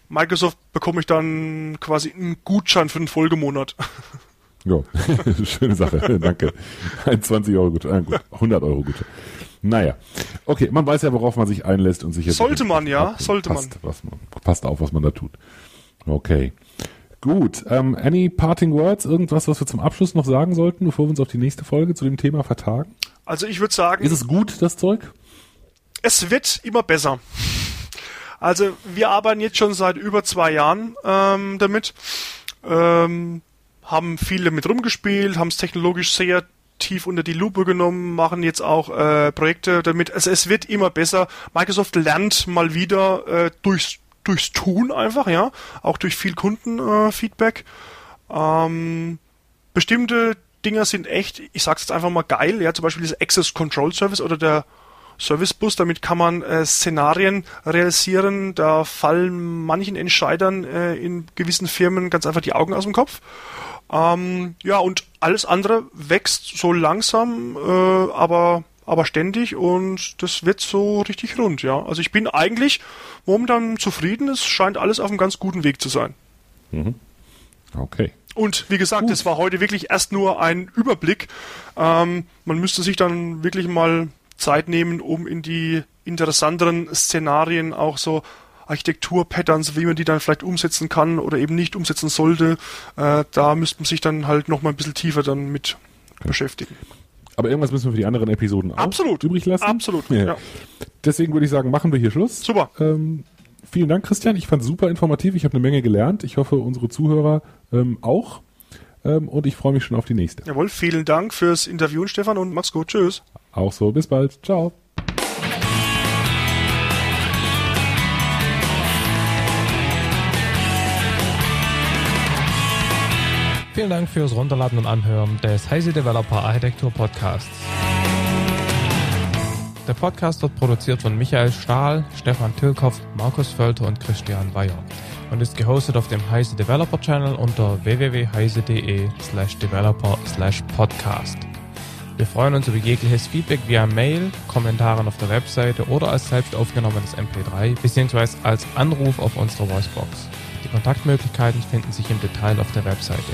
Microsoft bekomme ich dann quasi einen Gutschein für den Folgemonat. Ja, schöne Sache, danke. Ein 20 Euro gut, äh, gut 100 Euro gut. Naja, okay, man weiß ja, worauf man sich einlässt und sich jetzt Sollte man, ja, sollte passt, Was man. Passt auf, was man da tut. Okay. Gut, ähm, any parting words, irgendwas, was wir zum Abschluss noch sagen sollten, bevor wir uns auf die nächste Folge zu dem Thema vertagen? Also ich würde sagen, Ist es gut, das Zeug? es wird immer besser. Also wir arbeiten jetzt schon seit über zwei Jahren ähm, damit, ähm, haben viele mit rumgespielt, haben es technologisch sehr tief unter die Lupe genommen, machen jetzt auch äh, Projekte damit. Also es wird immer besser. Microsoft lernt mal wieder äh, durchs, durchs Tun einfach, ja, auch durch viel Kundenfeedback. Äh, ähm, bestimmte Dinger sind echt, ich sag's jetzt einfach mal geil, ja, zum Beispiel dieser Access Control Service oder der Service Bus, damit kann man äh, Szenarien realisieren, da fallen manchen Entscheidern äh, in gewissen Firmen ganz einfach die Augen aus dem Kopf. Ähm, ja, und alles andere wächst so langsam, äh, aber aber ständig und das wird so richtig rund, ja. Also ich bin eigentlich momentan zufrieden, es scheint alles auf einem ganz guten Weg zu sein. Okay. Und wie gesagt, es war heute wirklich erst nur ein Überblick. Ähm, man müsste sich dann wirklich mal Zeit nehmen, um in die interessanteren Szenarien auch so Architektur-Patterns, wie man die dann vielleicht umsetzen kann oder eben nicht umsetzen sollte. Äh, da müsste man sich dann halt noch mal ein bisschen tiefer dann mit beschäftigen. Aber irgendwas müssen wir für die anderen Episoden auch Absolut. übrig lassen. Absolut. Ja. Ja. Deswegen würde ich sagen, machen wir hier Schluss. Super. Ähm, vielen Dank, Christian. Ich fand es super informativ. Ich habe eine Menge gelernt. Ich hoffe, unsere Zuhörer ähm, auch. Ähm, und ich freue mich schon auf die nächste. Jawohl, vielen Dank fürs Interview, Stefan, und mach's gut. Tschüss. Auch so. Bis bald. Ciao. Vielen Dank fürs Runterladen und Anhören des Heise Developer Architektur Podcasts. Der Podcast wird produziert von Michael Stahl, Stefan Tilkopf, Markus Völter und Christian Weyer und ist gehostet auf dem Heise Developer Channel unter www.heise.de slash developer slash podcast. Wir freuen uns über jegliches Feedback via Mail, Kommentaren auf der Webseite oder als selbst aufgenommenes MP3 bzw. als Anruf auf unserer Voicebox. Die Kontaktmöglichkeiten finden sich im Detail auf der Webseite.